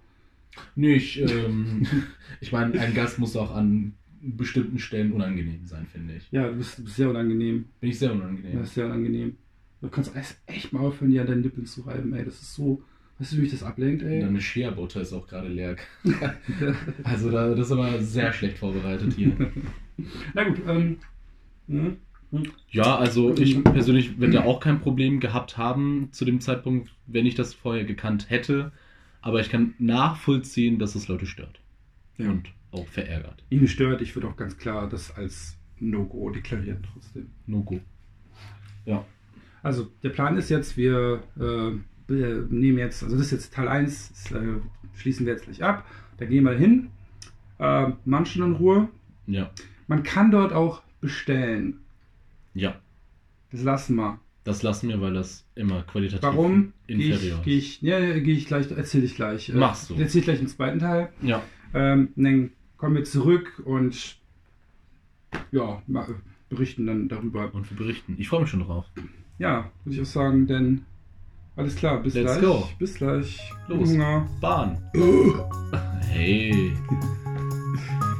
Speaker 2: Nee, ich, ähm, ich meine, ein Gast muss auch an bestimmten Stellen unangenehm sein, finde ich.
Speaker 1: Ja, du bist, du bist sehr unangenehm.
Speaker 2: Bin ich sehr
Speaker 1: Ja.
Speaker 2: unangenehm.
Speaker 1: Das ist sehr unangenehm. Du kannst echt- echt mal aufhören, dir an deinen Nippeln zu reiben, ey. Das ist so. Weißt du, wie mich das ablenkt, ey?
Speaker 2: Deine Shea Butter ist auch gerade leer. Also da, das ist aber sehr schlecht vorbereitet hier.
Speaker 1: Na gut, ähm. Ne?
Speaker 2: Ja, also ich persönlich werde ja auch kein Problem gehabt haben zu dem Zeitpunkt, wenn ich das vorher gekannt hätte. Aber ich kann nachvollziehen, dass es Leute stört.
Speaker 1: Ja.
Speaker 2: Und auch verärgert.
Speaker 1: Ihn stört, ich würde auch ganz klar das als No-Go deklarieren trotzdem.
Speaker 2: No go. Ja.
Speaker 1: Also, der Plan ist jetzt, wir, äh, nehmen jetzt, also das ist jetzt Teil 1, das, äh, schließen wir jetzt gleich ab. Da gehen wir hin, äh, manchen in Ruhe.
Speaker 2: Ja.
Speaker 1: Man kann dort auch bestellen.
Speaker 2: Ja.
Speaker 1: Das lassen wir.
Speaker 2: Das lassen wir, weil das immer qualitativ
Speaker 1: Warum? Gehe
Speaker 2: inferior
Speaker 1: ich, geh ich, ja, ja, geh ich gleich, erzähle ich gleich. Äh,
Speaker 2: Machst du.
Speaker 1: Erzähle ich gleich im zweiten Teil.
Speaker 2: ist. Ja.
Speaker 1: Ähm, dann kommen wir zurück und ja, berichten dann darüber.
Speaker 2: Und wir berichten. Ich freue mich schon drauf.
Speaker 1: Ja, würde ich auch sagen, denn alles klar, bis
Speaker 2: Let's
Speaker 1: gleich.
Speaker 2: go.
Speaker 1: Bis gleich.
Speaker 2: Los.
Speaker 1: Hunger.
Speaker 2: Bahn. Hey.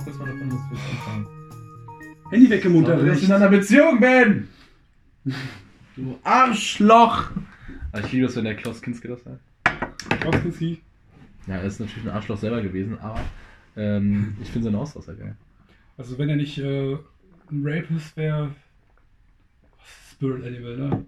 Speaker 2: noch kurz mal davon, dass wir jetzt anfangen.
Speaker 1: Handy weg im
Speaker 2: Dass ich in einer Beziehung bin! Du Arschloch! Also ich liebe es, wenn der Klaus Kinski das sagt.
Speaker 1: Kowski.
Speaker 2: Ja, er ist natürlich ein Arschloch selber gewesen, aber ähm, ich finde seine Ausdruck geil.
Speaker 1: Also wenn er nicht äh, ein Rapist wäre, Spirit Animal, ne?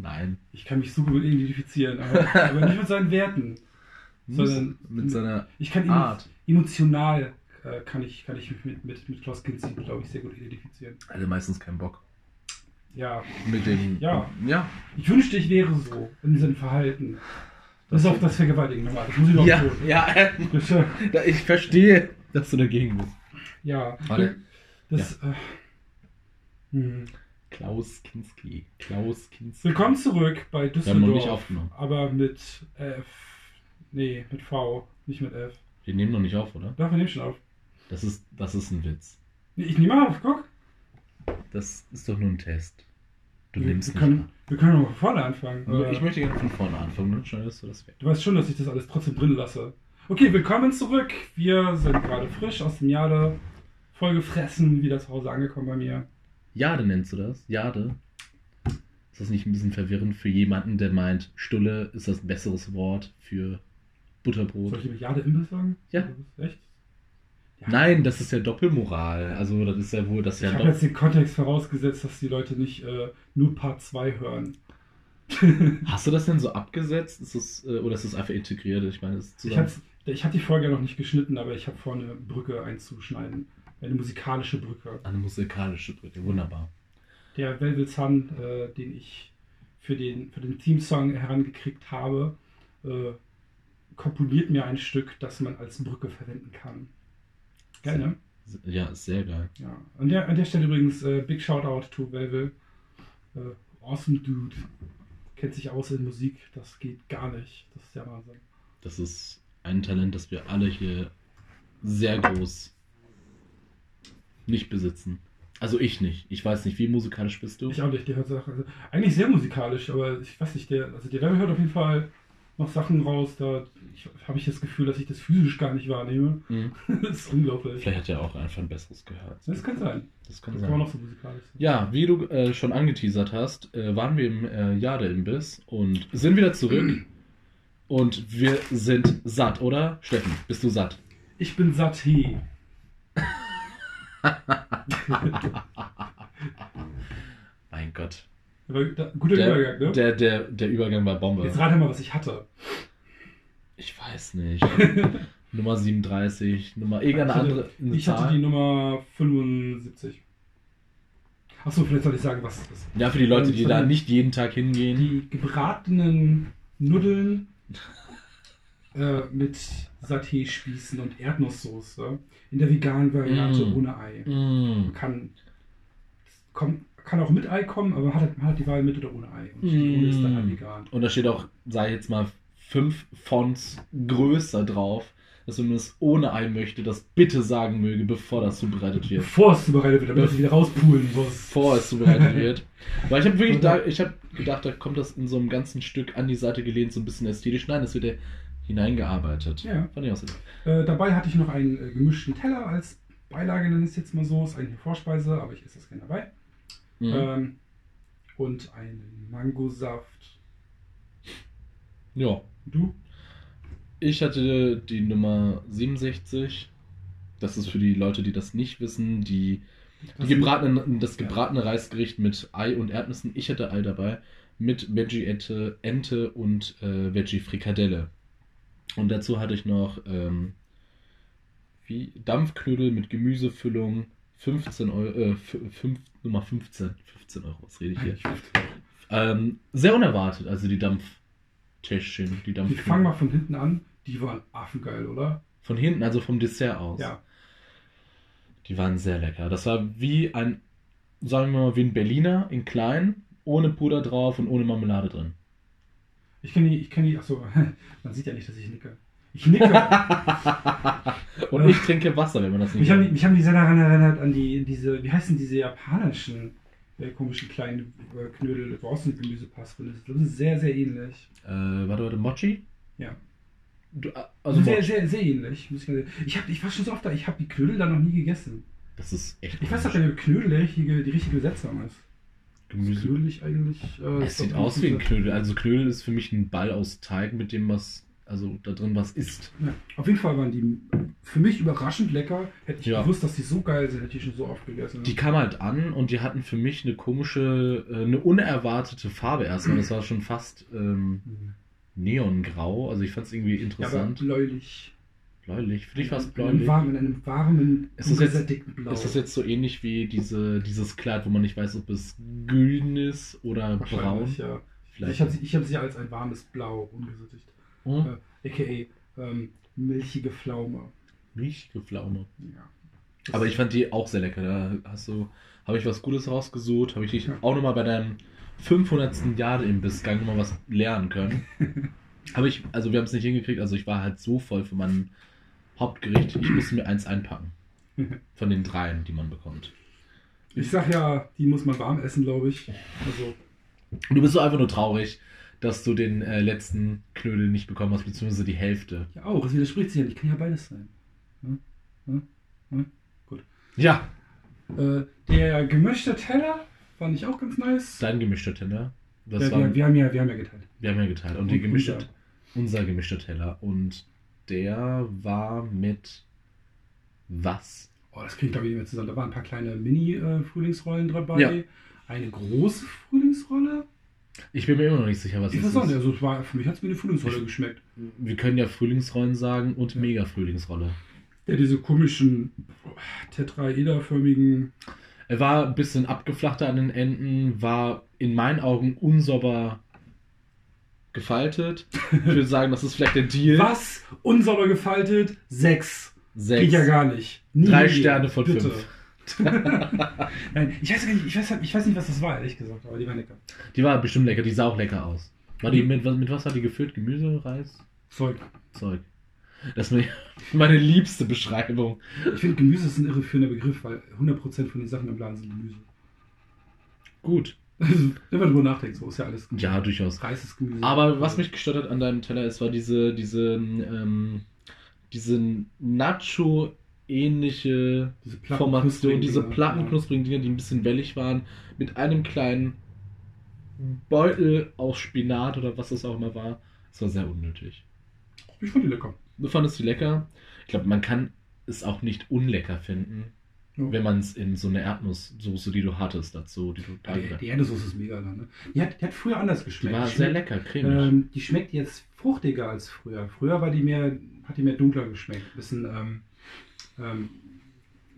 Speaker 2: Nein.
Speaker 1: Ich kann mich super gut identifizieren, aber, aber nicht mit seinen Werten. Sondern
Speaker 2: mit seiner
Speaker 1: ich kann ihn
Speaker 2: Art.
Speaker 1: emotional äh, kann ich, kann ich mich mit, mit, mit Klaus Kinski, glaube ich, sehr gut identifizieren.
Speaker 2: Also meistens keinen Bock.
Speaker 1: Ja,
Speaker 2: Mit dem.
Speaker 1: Ja.
Speaker 2: Ja.
Speaker 1: ich wünschte, ich wäre so in diesem Verhalten. Das ist auch das Vergewaltigen nochmal. Das muss ich noch
Speaker 2: Ja,
Speaker 1: tun.
Speaker 2: ja, da- ich verstehe, dass du dagegen bist.
Speaker 1: Ja.
Speaker 2: Warte.
Speaker 1: Das, äh, hm.
Speaker 2: Klaus Kinski. Klaus Kinski.
Speaker 1: Willkommen zurück bei
Speaker 2: Wir
Speaker 1: Düsseldorf.
Speaker 2: noch nicht aufgenommen.
Speaker 1: Aber mit F. Nee, mit V, nicht mit F.
Speaker 2: Wir nehmen noch nicht auf, oder?
Speaker 1: Doch, wir nehmen schon auf.
Speaker 2: Das ist, das ist ein Witz.
Speaker 1: Nee, ich nehme auf, guck.
Speaker 2: Das ist doch nur ein Test. Du
Speaker 1: wir,
Speaker 2: nimmst
Speaker 1: wir
Speaker 2: nicht
Speaker 1: können,
Speaker 2: an.
Speaker 1: wir können noch von vorne anfangen. aber
Speaker 2: Ich möchte gerne von vorne anfangen, dann schneidest du das weg.
Speaker 1: Du weißt schon, dass ich das alles trotzdem drin lasse. Okay, willkommen zurück. Wir sind gerade frisch aus dem Jade. Vollgefressen, wieder zu Hause angekommen bei mir.
Speaker 2: Jade nennst du das? Jade? Ist das nicht ein bisschen verwirrend für jemanden, der meint, Stulle ist das ein besseres Wort für Butterbrot?
Speaker 1: Soll ich mit Jade Imbiss sagen?
Speaker 2: Ja. Nein, das ist ja Doppelmoral. Also, das ist ja wohl, das
Speaker 1: Ich
Speaker 2: ja
Speaker 1: habe
Speaker 2: Dopp-
Speaker 1: jetzt den Kontext vorausgesetzt, dass die Leute nicht äh, nur Part 2 hören.
Speaker 2: Hast du das denn so abgesetzt? Ist das, äh, oder ist das einfach integriert? Ich meine,
Speaker 1: Ich habe ich hab die Folge noch nicht geschnitten, aber ich habe vor, eine Brücke einzuschneiden. Eine musikalische Brücke.
Speaker 2: Eine musikalische Brücke, wunderbar.
Speaker 1: Der Velvet Sun, äh, den ich für den, für den Theme-Song herangekriegt habe, äh, komponiert mir ein Stück, das man als Brücke verwenden kann. Geil, ne?
Speaker 2: Ja, sehr geil.
Speaker 1: Ja. An der, an der Stelle übrigens äh, Big Shoutout to Velvet. Äh, awesome Dude. Kennt sich aus in Musik, das geht gar nicht. Das ist der Wahnsinn.
Speaker 2: Das ist ein Talent, das wir alle hier sehr groß nicht besitzen. Also ich nicht. Ich weiß nicht, wie musikalisch bist du?
Speaker 1: Ich auch nicht, der hört Sachen. Also, eigentlich sehr musikalisch, aber ich weiß nicht, der, also der Rebel hört auf jeden Fall noch Sachen raus, da habe ich das Gefühl, dass ich das physisch gar nicht wahrnehme.
Speaker 2: Mhm.
Speaker 1: das ist unglaublich.
Speaker 2: Vielleicht hat er auch einfach ein besseres gehört.
Speaker 1: Das kann sein.
Speaker 2: Das kann
Speaker 1: Das kann man
Speaker 2: sein.
Speaker 1: noch so musikalisch sein.
Speaker 2: Ja, wie du äh, schon angeteasert hast, äh, waren wir im äh, Jade-Imbiss und sind wieder zurück. Und wir sind satt, oder? Steffen, bist du satt?
Speaker 1: Ich bin Saté.
Speaker 2: Mein Gott.
Speaker 1: Guter
Speaker 2: Der,
Speaker 1: Übergang, ne?
Speaker 2: der, der, der Übergang war Bombe.
Speaker 1: Jetzt rate mal, was ich hatte.
Speaker 2: Ich weiß nicht. Nummer 37, Nummer irgendeine
Speaker 1: Ich hatte-
Speaker 2: andere eine
Speaker 1: Ich hatte
Speaker 2: Zahl.
Speaker 1: die Nummer 75. Achso, vielleicht soll ich sagen, was es ist.
Speaker 2: Ja, für die Leute, die da
Speaker 1: den-
Speaker 2: nicht jeden Tag hingehen.
Speaker 1: Die gebratenen Nudeln äh, mit Saté-Spießen und Erdnusssoße in der veganen Variante
Speaker 2: Mm.
Speaker 1: ohne Ei.
Speaker 2: Mm.
Speaker 1: Kann, kommt, kann auch mit Ei kommen, aber man hat, man hat die Wahl mit oder ohne Ei. Und die ohne ist dann halt
Speaker 2: Mm.
Speaker 1: vegan.
Speaker 2: Und da steht auch, sei jetzt mal fünf Fonts größer drauf, dass wenn man es ohne Ei möchte, das bitte sagen möge, bevor das zubereitet wird.
Speaker 1: Bevor es zubereitet wird, damit es wieder rauspulen muss.
Speaker 2: Bevor es zubereitet wird. Weil ich habe wirklich da, ich habe gedacht, da kommt das in so einem ganzen Stück an die Seite gelehnt, so ein bisschen ästhetisch. Nein, das wird ja hineingearbeitet.
Speaker 1: Ja.
Speaker 2: Fand ich auch sehr.
Speaker 1: Äh, dabei hatte ich noch einen äh, gemischten Teller als Beilage, nenne ich es jetzt mal so. Ist eigentlich eine Vorspeise, aber ich esse das gerne dabei.
Speaker 2: Mhm.
Speaker 1: Ähm, und einen Mangosaft.
Speaker 2: Ja.
Speaker 1: Du?
Speaker 2: Ich hatte die Nummer 67. Das ist für die Leute, die das nicht wissen, die, die gebratenen, das gebratene Reisgericht mit Ei und Erdnüssen. Ich hatte Ei dabei. Mit Veggie-Ente Ente und äh, Veggie-Frikadelle. Und dazu hatte ich noch ähm, wie Dampfknödel mit Gemüsefüllung. 15 Euro, äh, f- fünf, Nummer 15. 15 Euro, was rede ich hier? Ähm, sehr unerwartet, also die Dampftäschchen, die
Speaker 1: Ich
Speaker 2: Dampfknödel.
Speaker 1: fange mal von hinten an. Die waren affengeil, oder?
Speaker 2: Von hinten, also vom Dessert aus.
Speaker 1: Ja.
Speaker 2: Die waren sehr lecker. Das war wie ein, sagen wir mal, wie ein Berliner in klein, ohne Puder drauf und ohne Marmelade drin.
Speaker 1: Ich kenne die, ich kenne die, achso, man sieht ja nicht, dass ich nicke. Ich nicke.
Speaker 2: und ich trinke Wasser, wenn man das nicht
Speaker 1: mich, haben, mich haben die sehr daran erinnert an die, diese, wie heißen diese japanischen äh, komischen kleinen äh, Knödel, wo auch so ein Gemüsepass drin ist. Das ist sehr, sehr ähnlich.
Speaker 2: Äh, warte, warte, Mochi?
Speaker 1: Ja.
Speaker 2: Du, äh, also
Speaker 1: sehr, sehr, sehr ähnlich. Muss ich, mal sagen. ich, hab, ich war schon so oft da, ich habe die Knödel da noch nie gegessen.
Speaker 2: Das ist echt
Speaker 1: Ich weiß nicht, ob Knödel der richtige, die richtige Besetzung ist.
Speaker 2: Gemüse.
Speaker 1: Knödelig eigentlich. Äh,
Speaker 2: Es sieht aus wie ein Knödel. Also Knödel ist für mich ein Ball aus Teig, mit dem was, also da drin was ist.
Speaker 1: Ja, auf jeden Fall waren die für mich überraschend lecker. Hätte ich
Speaker 2: Ja.
Speaker 1: gewusst, dass die so geil sind, hätte ich schon so oft gegessen.
Speaker 2: Die kam halt an und die hatten für mich eine komische, äh, eine unerwartete Farbe erstmal. Das war schon fast ähm,
Speaker 1: Mhm.
Speaker 2: neongrau. Also ich fand es irgendwie
Speaker 1: ja,
Speaker 2: interessant.
Speaker 1: bläulich.
Speaker 2: bläulich. Für dich war es
Speaker 1: In einem
Speaker 2: bläulich.
Speaker 1: warmen, in einem warmen,
Speaker 2: Ist das jetzt-
Speaker 1: Blau.
Speaker 2: Ist das jetzt so ähnlich wie diese, dieses Kleid, wo man nicht weiß, ob es grün ist oder braun?
Speaker 1: Ja.
Speaker 2: Vielleicht.
Speaker 1: Ich habe sie, hab sie als ein warmes Blau ungesättigt.
Speaker 2: Hm?
Speaker 1: Äh, a.k.a. Ähm, milchige Pflaume.
Speaker 2: Richtige Pflaume.
Speaker 1: Ja.
Speaker 2: Aber ich fand die auch sehr lecker. Da hast du, habe ich was Gutes rausgesucht, habe ich dich
Speaker 1: Ja.
Speaker 2: auch nochmal bei deinem 500. Jahre im Bissgang nochmal was lernen können. Aber ich, also wir haben es nicht hingekriegt, also ich war halt so voll für mein Hauptgericht, ich musste mir eins einpacken. Von den dreien, die man bekommt.
Speaker 1: Ich sag ja, die muss man warm essen, glaube ich. Also,
Speaker 2: du bist so einfach nur traurig, dass du den äh, letzten Knödel nicht bekommen hast, beziehungsweise die Hälfte.
Speaker 1: ja auch, es widerspricht sich ja nicht. Kann ja beides sein.
Speaker 2: Ja,
Speaker 1: Äh, der gemischte Teller fand ich auch ganz nice.
Speaker 2: dein gemischter Teller. Das
Speaker 1: ja,
Speaker 2: war,
Speaker 1: wir, wir, haben ja, wir haben ja geteilt.
Speaker 2: wir haben ja geteilt. Und,
Speaker 1: Und
Speaker 2: die gemischte,
Speaker 1: unser.
Speaker 2: unser gemischter Teller. Und der war mit was?
Speaker 1: Oh, das ich glaube ich nicht mehr zusammen. Da waren ein paar kleine Mini-Frühlingsrollen dabei.
Speaker 2: Ja.
Speaker 1: Eine große Frühlingsrolle.
Speaker 2: Ich bin mir immer noch nicht sicher, was
Speaker 1: Ich
Speaker 2: es
Speaker 1: auch nicht.
Speaker 2: ist.
Speaker 1: Also, es war, für mich hat es wie eine Frühlingsrolle
Speaker 2: Ich-
Speaker 1: geschmeckt.
Speaker 2: Wir können ja Frühlingsrollen sagen und Mega-Frühlingsrolle.
Speaker 1: Ja, diese komischen tetraederförmigen.
Speaker 2: Er war ein bisschen abgeflachter an den Enden, war in meinen Augen unsauber gefaltet. Ich würde sagen, das ist vielleicht der Deal.
Speaker 1: Was? Unsauber gefaltet? Sechs.
Speaker 2: Sechs.
Speaker 1: Geht ja gar nicht. Nie
Speaker 2: Drei. Sterne von
Speaker 1: Bitte.
Speaker 2: fünf.
Speaker 1: Nein, ich weiß nicht, ich weiß, ich weiß nicht, was das war, ehrlich gesagt, aber die waren lecker.
Speaker 2: Die war bestimmt lecker, die sah auch lecker aus. War die mit, was- mit was hat die gefüllt? Gemüse, Reis,
Speaker 1: Zeug.
Speaker 2: Zeug. Das ist meine liebste Beschreibung.
Speaker 1: Ich finde, Gemüse ist ein irreführender Begriff, weil 100% von den Sachen im Laden sind Gemüse.
Speaker 2: Gut.
Speaker 1: Also, wenn man drüber nachdenkt, so ist ja alles Gemüse.
Speaker 2: Ja, durchaus.
Speaker 1: Reis ist Gemüse.
Speaker 2: Aber was mich gestört hat an deinem Teller ist, war diese, diese, ähm, diese Nacho-ähnliche
Speaker 1: diese
Speaker 2: Formation, diese
Speaker 1: Dinger,
Speaker 2: platten
Speaker 1: ja.
Speaker 2: knusprigen Dinger, die ein bisschen wellig waren, mit einem kleinen Beutel aus Spinat oder was das auch immer war. Das war sehr unnötig.
Speaker 1: Ich fand die lecker.
Speaker 2: Du fandest die lecker. Ich glaube, man kann es auch nicht unlecker finden,
Speaker 1: Ja.
Speaker 2: wenn man es in so eine Erdnusssoße, die du hattest, dazu, die du da
Speaker 1: Die, die Erdnusssoße ist mega da, ne? Die hat, die hat früher anders
Speaker 2: Die
Speaker 1: geschmeckt.
Speaker 2: war
Speaker 1: Die
Speaker 2: sehr lecker, cremig.
Speaker 1: Ähm, die schmeckt jetzt fruchtiger als früher. Früher war die mehr, hat die mehr dunkler geschmeckt. Bisschen, ähm, ähm,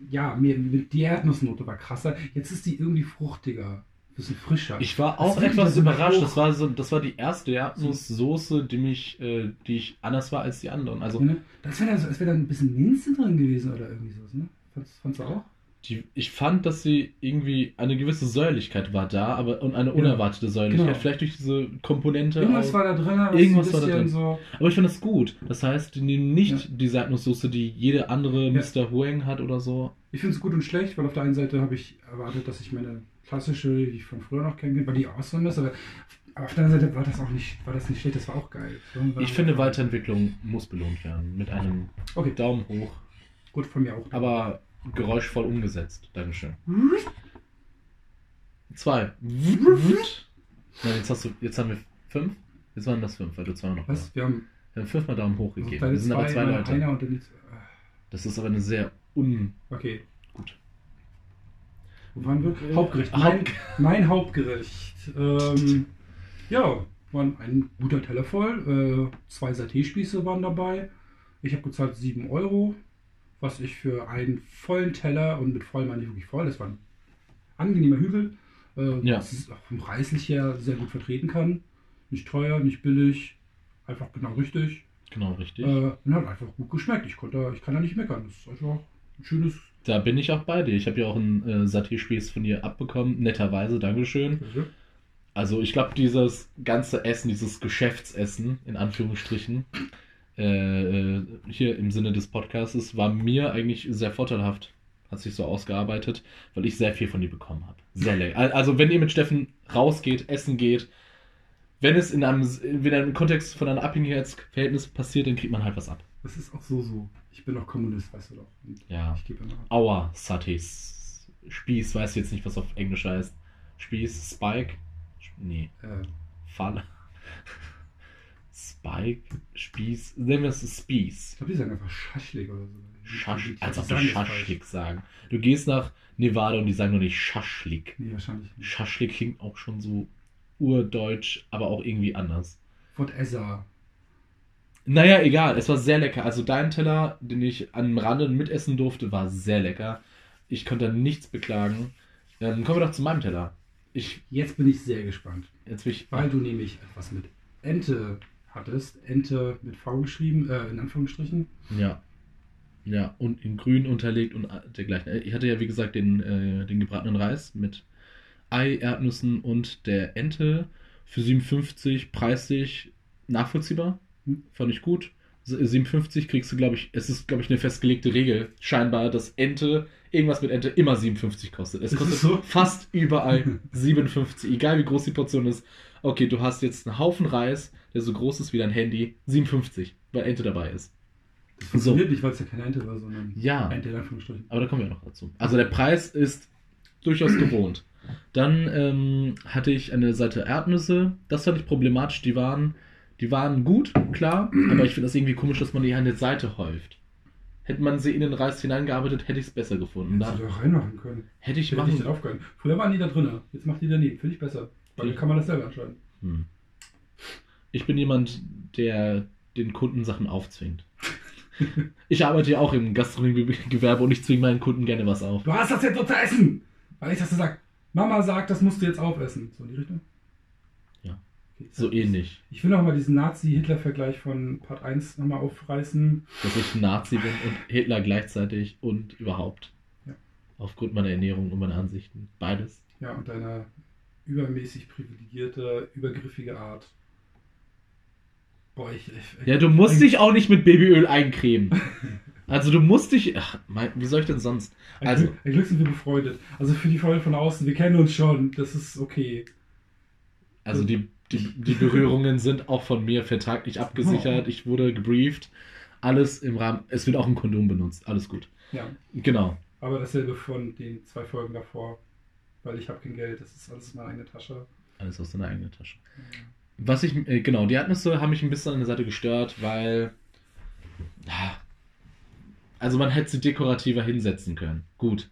Speaker 1: ja, mit- die Erdnussnote war krasser. Jetzt ist die irgendwie fruchtiger, bisschen frischer.
Speaker 2: Ich war auch etwas
Speaker 1: so
Speaker 2: überrascht.
Speaker 1: hoch.
Speaker 2: Das war, so, das war die erste Erdnusssoße, die mich, äh, die ich anders war als die anderen. Also
Speaker 1: ne? Das wäre da, so- als wäre da ein bisschen Minze drin gewesen oder irgendwie sowas, ne? Fandst, fandst du auch?
Speaker 2: Die, ich fand, dass sie irgendwie eine gewisse Säuerlichkeit war da, aber und eine unerwartete Säuerlichkeit.
Speaker 1: genau.
Speaker 2: Vielleicht durch diese Komponente.
Speaker 1: Irgendwas
Speaker 2: aus-
Speaker 1: war da drin, was
Speaker 2: Irgendwas war da drin.
Speaker 1: so.
Speaker 2: aber ich fand das gut. Das heißt, die nehmen nicht
Speaker 1: Ja.
Speaker 2: diese Erdnusssoße, die jede andere
Speaker 1: Ja.
Speaker 2: Mr. Huang hat oder so.
Speaker 1: Ich finde es gut und schlecht, weil auf der einen Seite habe ich erwartet, dass ich meine klassische, die ich von früher noch kenne, weil die awesome ist, aber, aber auf der anderen Seite war das auch nicht, war das nicht schlecht, das war auch geil. War-
Speaker 2: Ich finde, Weiterentwicklung muss belohnt werden. Mit einem
Speaker 1: Okay,
Speaker 2: Daumen hoch.
Speaker 1: gut von mir auch.
Speaker 2: Aber geräuschvoll umgesetzt. Dankeschön. Zwei. Nein, jetzt hast du, jetzt haben wir fünf. Jetzt waren das fünf, weil du zwei noch
Speaker 1: Was? Wir haben
Speaker 2: Wir haben fünfmal Daumen hoch
Speaker 1: also
Speaker 2: gegeben. Wir sind aber zwei Leute.
Speaker 1: Einer und dann jetzt,
Speaker 2: Das ist aber eine sehr un.
Speaker 1: okay.
Speaker 2: Gut.
Speaker 1: Wo waren wir?
Speaker 2: Äh,
Speaker 1: Hauptgericht. Mein, mein Hauptgericht. Ähm, ja, waren ein guter Teller voll. Äh, zwei Saté-Spieße waren dabei. Ich habe gezahlt 7 Euro, was ich für einen vollen Teller und mit voll meine ich wirklich voll. Das war ein angenehmer Hügel. Äh,
Speaker 2: Ja.
Speaker 1: Das ist auch vom preislich her sehr gut vertreten kann. Nicht teuer, nicht billig. Einfach genau richtig.
Speaker 2: Genau, richtig.
Speaker 1: Äh, und hat einfach gut geschmeckt. Ich, konnte, ich kann da nicht meckern. Das ist einfach ein schönes.
Speaker 2: Da bin ich auch bei dir. Ich habe ja auch einen äh, Saté-Spieß von dir abbekommen. Netterweise, Dankeschön. Also ich glaube, dieses ganze Essen, dieses Geschäftsessen, in Anführungsstrichen, äh, äh, hier im Sinne des Podcasts, war mir eigentlich sehr vorteilhaft. Hat sich so ausgearbeitet, weil ich sehr viel von dir bekommen habe. Sehr lecker. Al- Also wenn ihr mit Steffen rausgeht, essen geht, wenn es in einem, in einem Kontext von einem Abhängigkeitsverhältnis passiert, dann kriegt man halt was ab.
Speaker 1: Das ist auch so so. Ich bin auch Kommunist, weißt du doch. Und
Speaker 2: Ja.
Speaker 1: Ich gebe immer ab.
Speaker 2: Aua, Satés. Spieß, weiß jetzt nicht, was auf Englisch heißt. Spieß, Spike. Nee,
Speaker 1: Äh,
Speaker 2: Falle. Spike, Spieß, nennen wir es Spieß.
Speaker 1: ich glaube, die sagen einfach Schaschlik oder so.
Speaker 2: Schasch, als ob die. Schaschlik sagen. Du gehst nach Nevada und die sagen nur nicht Schaschlik.
Speaker 1: Nee, wahrscheinlich nicht.
Speaker 2: Schaschlik klingt auch schon so urdeutsch, aber auch irgendwie anders.
Speaker 1: Fort Essa.
Speaker 2: Naja, egal, es war sehr lecker. Also dein Teller, den ich am Rande mitessen durfte, war sehr lecker. Ich konnte nichts beklagen. Ähm, kommen wir doch zu meinem Teller. Ich,
Speaker 1: Jetzt bin ich sehr gespannt.
Speaker 2: jetzt will ich,
Speaker 1: Weil du nämlich etwas mit Ente hattest. Ente mit V geschrieben, äh, in Anführungsstrichen.
Speaker 2: Ja. Ja, und in grün unterlegt und dergleichen. Äh, Ich hatte ja, wie gesagt, den, äh, den gebratenen Reis mit Ei, Erdnüssen und der Ente für 57, preislich nachvollziehbar.
Speaker 1: Hm.
Speaker 2: Fand ich gut. S- 57 kriegst du, glaube ich, es ist, glaube ich, eine festgelegte Regel, scheinbar, dass Ente, irgendwas mit Ente, immer 57 kostet. Es kostet
Speaker 1: so?
Speaker 2: fast überall 57, egal wie groß die Portion ist. Okay, du hast jetzt einen Haufen Reis, der so groß ist wie dein Handy, 57, weil Ente dabei ist.
Speaker 1: Das funktioniert nicht, weil es ja keine Ente war, sondern
Speaker 2: Ja.
Speaker 1: Ente in Anführungsstrichen.
Speaker 2: Aber da kommen wir noch dazu. Also der Preis ist durchaus gewohnt. Dann ähm, hatte ich eine Seite Erdnüsse. Das fand ich problematisch. Die waren, die waren gut, klar. Aber ich finde das irgendwie komisch, dass man die an der Seite häuft. Hätte man sie in den Reis hineingearbeitet, hätte ich es besser gefunden. Da
Speaker 1: du doch reinmachen können.
Speaker 2: hätte ich
Speaker 1: Ich hätte nicht
Speaker 2: machen.
Speaker 1: drauf können. Früher waren die da drin. Jetzt macht die daneben. Finde ich besser. Weil dann kann man das selber entscheiden.
Speaker 2: Hm. Ich bin jemand, der den Kunden Sachen aufzwingt. Ich arbeite ja auch im Gastronomiegewerbe und ich zwinge meinen Kunden gerne was auf.
Speaker 1: Du hast das jetzt so zu essen! Weil ich das so sag. Mama sagt, das musst du jetzt aufessen. So in die Richtung?
Speaker 2: Ja. So ähnlich.
Speaker 1: Ich will noch mal diesen Nazi-Hitler-Vergleich von Part 1 nochmal aufreißen.
Speaker 2: dass ich Nazi bin und Hitler gleichzeitig und überhaupt.
Speaker 1: Ja.
Speaker 2: Aufgrund meiner Ernährung und meiner Ansichten. Beides.
Speaker 1: Ja, und deine übermäßig privilegierte, übergriffige Art. Boah, ich. ich
Speaker 2: Ja, du musst dich auch nicht mit Babyöl eincremen. Also du musst dich. Ach, mein, wie soll ich denn sonst? Also-
Speaker 1: Glück, ein Glück sind wir befreundet. Also für die Freunde von außen, wir kennen uns schon. Das ist okay.
Speaker 2: Also die, die, die Berührungen sind auch von mir vertraglich abgesichert. Ich wurde gebrieft. Alles im Rahmen. Es wird auch ein Kondom benutzt. Alles gut.
Speaker 1: Ja.
Speaker 2: Genau.
Speaker 1: Aber dasselbe von den zwei Folgen davor. Weil ich habe kein Geld. Das ist alles meine eigene Tasche.
Speaker 2: Alles aus deiner eigenen Tasche. Was ich, äh, genau, die Erdnüsse haben mich ein bisschen an der Seite gestört, weil. Also man hätte sie dekorativer hinsetzen können. Gut.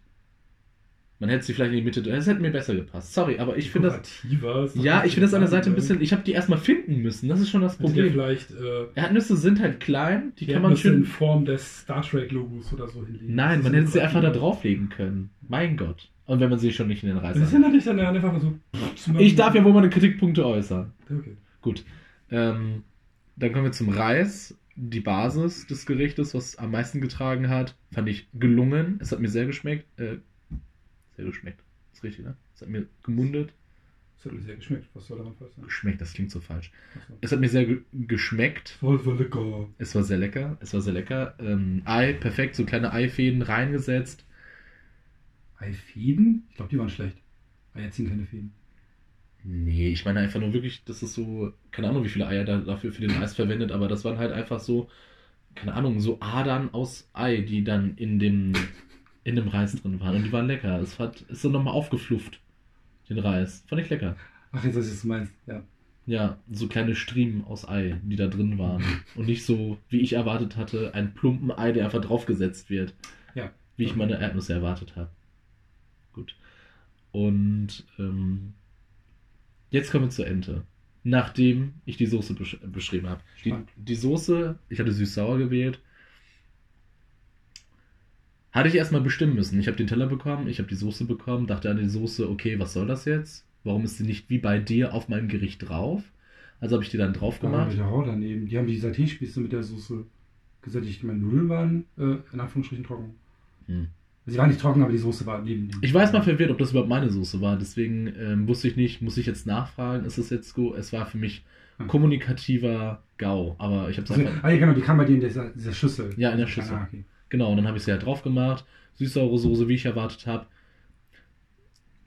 Speaker 2: Man hätte sie vielleicht in die Mitte. Das hätte mir besser gepasst. Sorry, aber ich finde das. Ja, ich finde das an der Seite ein bisschen. Ich habe die erstmal finden müssen. Das ist schon das Problem.
Speaker 1: vielleicht äh,
Speaker 2: Erdnüsse sind halt klein, die
Speaker 1: die
Speaker 2: kann man
Speaker 1: in
Speaker 2: schön.
Speaker 1: Form des Star Trek Logos oder so hinlegen.
Speaker 2: Nein, man hätte sie einfach da drauflegen können. Mein Gott. Und wenn man sie schon nicht in den Reis
Speaker 1: Das
Speaker 2: hat.
Speaker 1: erinnert dich dann einfach so.
Speaker 2: Ich darf ja wohl meine Kritikpunkte äußern.
Speaker 1: Okay.
Speaker 2: Gut. Ähm, dann kommen wir zum Reis. Die Basis des Gerichtes, was am meisten getragen hat, fand ich gelungen. Es hat mir sehr geschmeckt. Äh, sehr geschmeckt. Ist richtig, ne? Es hat mir gemundet.
Speaker 1: Das hat mir sehr geschmeckt. Was soll daran falsch sein?
Speaker 2: Geschmeckt, das klingt so falsch.
Speaker 1: Achso.
Speaker 2: Es hat mir sehr ge geschmeckt.
Speaker 1: Voll, voll lecker.
Speaker 2: Es war sehr lecker. Es war sehr lecker. Ähm, Ei, perfekt. So kleine Eifäden reingesetzt.
Speaker 1: Eifäden? Ich glaube, die waren schlecht. Eier ziehen keine Fäden.
Speaker 2: Nee, ich meine einfach nur wirklich, das ist so, keine Ahnung, wie viele Eier da dafür für den Reis verwendet, aber das waren halt einfach so, keine Ahnung, so Adern aus Ei, die dann in dem, in dem Reis drin waren. Und die waren lecker. Es hat, ist so nochmal aufgeflufft, den Reis. Fand ich lecker.
Speaker 1: Ach, jetzt weiß ich, was du meinst. Ja.
Speaker 2: Ja, so kleine Striemen aus Ei, die da drin waren. Und nicht so, wie ich erwartet hatte, ein plumpen Ei, der einfach draufgesetzt wird.
Speaker 1: Ja.
Speaker 2: Wie ich meine Erdnüsse erwartet habe. Gut. Und ähm, jetzt kommen wir zur Ente. Nachdem ich die Soße besch beschrieben habe. Die, die Soße, ich hatte süß-sauer gewählt. Hatte ich erstmal bestimmen müssen. Ich habe den Teller bekommen, ich habe die Soße bekommen, dachte an die Soße, okay, was soll das jetzt? Warum ist sie nicht wie bei dir auf meinem Gericht drauf? Also habe ich die dann drauf gemacht.
Speaker 1: wieder Rau daneben. Die haben die Saté-Spieße mit der Soße gesättigt. Meine Nudeln waren äh, in Anführungsstrichen trocken.
Speaker 2: Hm.
Speaker 1: Sie waren nicht trocken, aber die Soße war neben dem.
Speaker 2: Ich weiß mal verwirrt, ob das überhaupt meine Soße war. Deswegen ähm, wusste ich nicht, muss ich jetzt nachfragen, ist es jetzt go? Es war für mich kommunikativer GAU. Aber ich habe es
Speaker 1: Also,
Speaker 2: einfach.
Speaker 1: ah, ja, genau, die kam bei dir in dieser, dieser Schüssel.
Speaker 2: Ja, in der Schüssel.
Speaker 1: Ah, okay.
Speaker 2: Genau, und dann habe ich sie halt drauf gemacht. Süß-saure Soße, wie ich erwartet habe.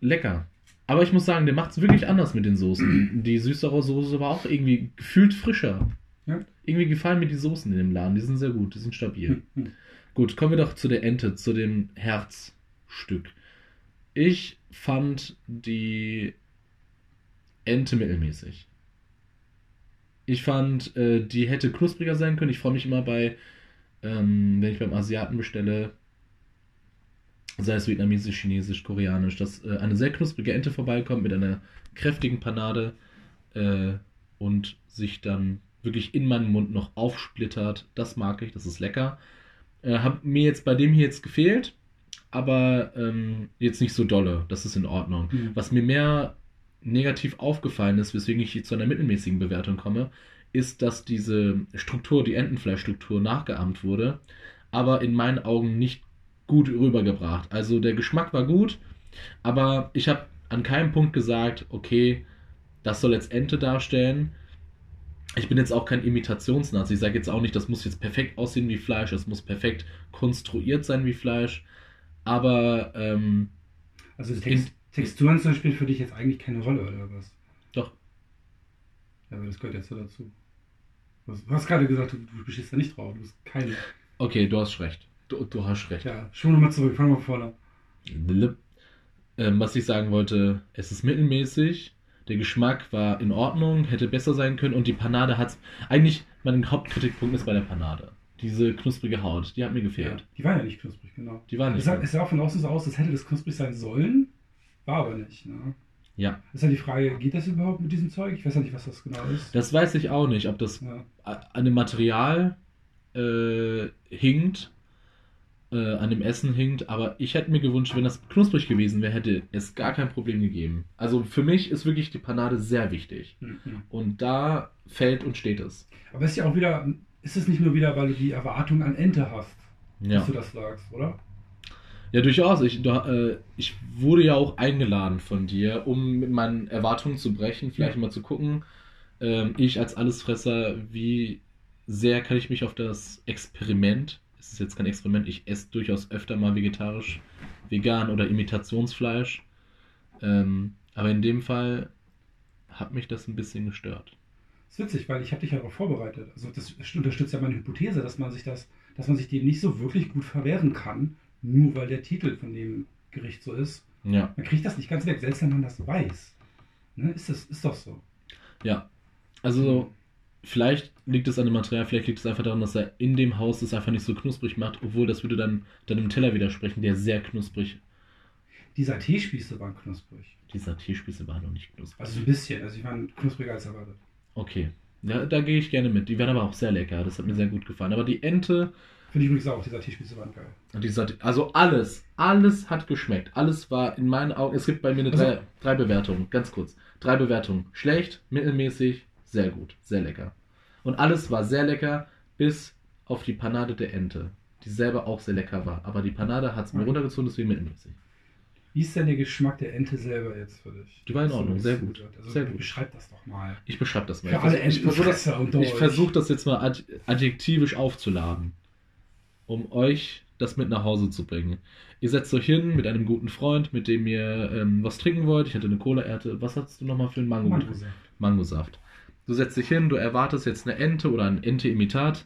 Speaker 2: Lecker. Aber ich muss sagen, der macht es wirklich anders mit den Soßen. Die süß-saure Soße war auch irgendwie gefühlt frischer.
Speaker 1: Ja.
Speaker 2: Irgendwie gefallen mir die Soßen in dem Laden. Die sind sehr gut, die sind stabil.
Speaker 1: Hm, hm.
Speaker 2: Gut, kommen wir doch zu der Ente, zu dem Herzstück. Ich fand die Ente mittelmäßig. Ich fand, äh, die hätte knuspriger sein können. Ich freue mich immer bei, ähm, wenn ich beim Asiaten bestelle, sei es vietnamesisch, chinesisch, koreanisch, dass äh, eine sehr knusprige Ente vorbeikommt mit einer kräftigen Panade äh, und sich dann wirklich in meinem Mund noch aufsplittert. Das mag ich, das ist lecker. Äh, hat mir jetzt bei dem hier jetzt gefehlt, aber ähm, jetzt nicht so dolle. Das ist in Ordnung.
Speaker 1: Mhm.
Speaker 2: Was mir mehr negativ aufgefallen ist, weswegen ich zu einer mittelmäßigen Bewertung komme, ist, dass diese Struktur, die Entenfleischstruktur, nachgeahmt wurde, aber in meinen Augen nicht gut rübergebracht. Also der Geschmack war gut, aber ich habe an keinem Punkt gesagt, okay, das soll jetzt Ente darstellen. Ich bin jetzt auch kein Imitationsnazi. Ich sage jetzt auch nicht, das muss jetzt perfekt aussehen wie Fleisch, das muss perfekt konstruiert sein wie Fleisch. Aber ähm,
Speaker 1: Also Text, Texturen zum Beispiel für dich jetzt eigentlich keine Rolle, oder was?
Speaker 2: doch,
Speaker 1: Ja, aber das gehört jetzt so dazu. Du hast, gerade gesagt, du, du bestehst da nicht drauf. Du bist keine.
Speaker 2: okay, du hast recht. Du, du hast recht.
Speaker 1: Ja, schon nochmal zurück, fang mal vorne.
Speaker 2: Ähm, was ich sagen wollte, es ist mittelmäßig. Der Geschmack war in Ordnung, hätte besser sein können und die Panade hat eigentlich mein Hauptkritikpunkt ist bei der Panade. Diese knusprige Haut, die hat mir
Speaker 1: Ja,
Speaker 2: gefehlt.
Speaker 1: die waren ja nicht knusprig, genau.
Speaker 2: Die war
Speaker 1: Es
Speaker 2: nicht.
Speaker 1: sah,
Speaker 2: so.
Speaker 1: es sah von außen so aus, als hätte das knusprig sein sollen. War aber nicht. Ne?
Speaker 2: Ja,
Speaker 1: Ist ja die Frage, geht das überhaupt mit diesem Zeug? Ich weiß ja nicht, was das genau ist.
Speaker 2: das weiß ich auch nicht, ob das
Speaker 1: ja.
Speaker 2: an dem Material äh, hinkt, äh, an dem Essen hinkt, aber ich hätte mir gewünscht, wenn das knusprig gewesen wäre, hätte es gar kein Problem gegeben. Also für mich ist wirklich die Panade sehr wichtig.
Speaker 1: Hm, hm.
Speaker 2: Und da fällt und steht es.
Speaker 1: Aber ist ja auch wieder, ist es nicht nur wieder, weil du die Erwartung an Ente hast,
Speaker 2: Ja.
Speaker 1: dass du das sagst, oder?
Speaker 2: Ja, durchaus. Ich, du, äh, ich wurde ja auch eingeladen von dir, um mit meinen Erwartungen zu brechen, vielleicht
Speaker 1: Ja.
Speaker 2: mal zu gucken, ähm, ich als Allesfresser, wie sehr kann ich mich auf das Experiment, es ist jetzt kein Experiment, ich esse durchaus öfter mal vegetarisch, vegan oder Imitationsfleisch, ähm, aber in dem Fall hat mich das ein bisschen gestört.
Speaker 1: Das ist witzig, weil ich habe dich ja darauf vorbereitet. Also das unterstützt ja meine Hypothese, dass man sich das, dass man sich dem nicht so wirklich gut verwehren kann, nur weil der Titel von dem Gericht so ist.
Speaker 2: Ja,
Speaker 1: Man kriegt das nicht ganz weg, selbst wenn man das weiß. Ne? Ist das, ist doch so.
Speaker 2: ja. Also vielleicht liegt es an dem Material, vielleicht liegt es einfach daran, dass er in dem Haus es einfach nicht so knusprig macht, obwohl das würde dann deinem Teller widersprechen, der sehr knusprig.
Speaker 1: Die Saté-Spieße waren knusprig.
Speaker 2: Die Saté-Spieße waren noch nicht knusprig.
Speaker 1: Also ein bisschen. Also die waren knuspriger als erwartet.
Speaker 2: Okay. Ja, da gehe ich gerne mit. Die werden aber auch sehr lecker. Das hat mir sehr gut gefallen. Aber die Ente
Speaker 1: Finde ich übrigens auch, dieser Tischspitze waren geil.
Speaker 2: Dieser, also alles, alles hat geschmeckt. Alles war in meinen Augen, es gibt bei mir eine
Speaker 1: Also-
Speaker 2: drei, drei Bewertungen, ganz kurz. Drei Bewertungen. Schlecht, mittelmäßig, sehr gut, sehr lecker. Und alles war sehr lecker, bis auf die Panade der Ente, die selber auch sehr lecker war. Aber die Panade hat es mir
Speaker 1: Mhm.
Speaker 2: runtergezogen, deswegen mittelmäßig.
Speaker 1: Wie ist denn der Geschmack der Ente selber jetzt für dich?
Speaker 2: Die war in Ordnung, sehr gut,
Speaker 1: Also
Speaker 2: sehr gut.
Speaker 1: Beschreib das doch mal.
Speaker 2: Ich beschreibe das mal.
Speaker 1: Für
Speaker 2: Ich
Speaker 1: alle
Speaker 2: ich versuche das, ich versuch das jetzt mal ad adjektivisch aufzuladen, um euch das mit nach Hause zu bringen. Ihr setzt euch hin mit einem guten Freund, mit dem ihr ähm, was trinken wollt. Ich hatte eine Cola-Erte. Was hattest du nochmal für einen Mango?
Speaker 1: Mangosaft.
Speaker 2: Mangosaft. Du setzt dich hin, du erwartest jetzt eine Ente oder ein Ente-Imitat,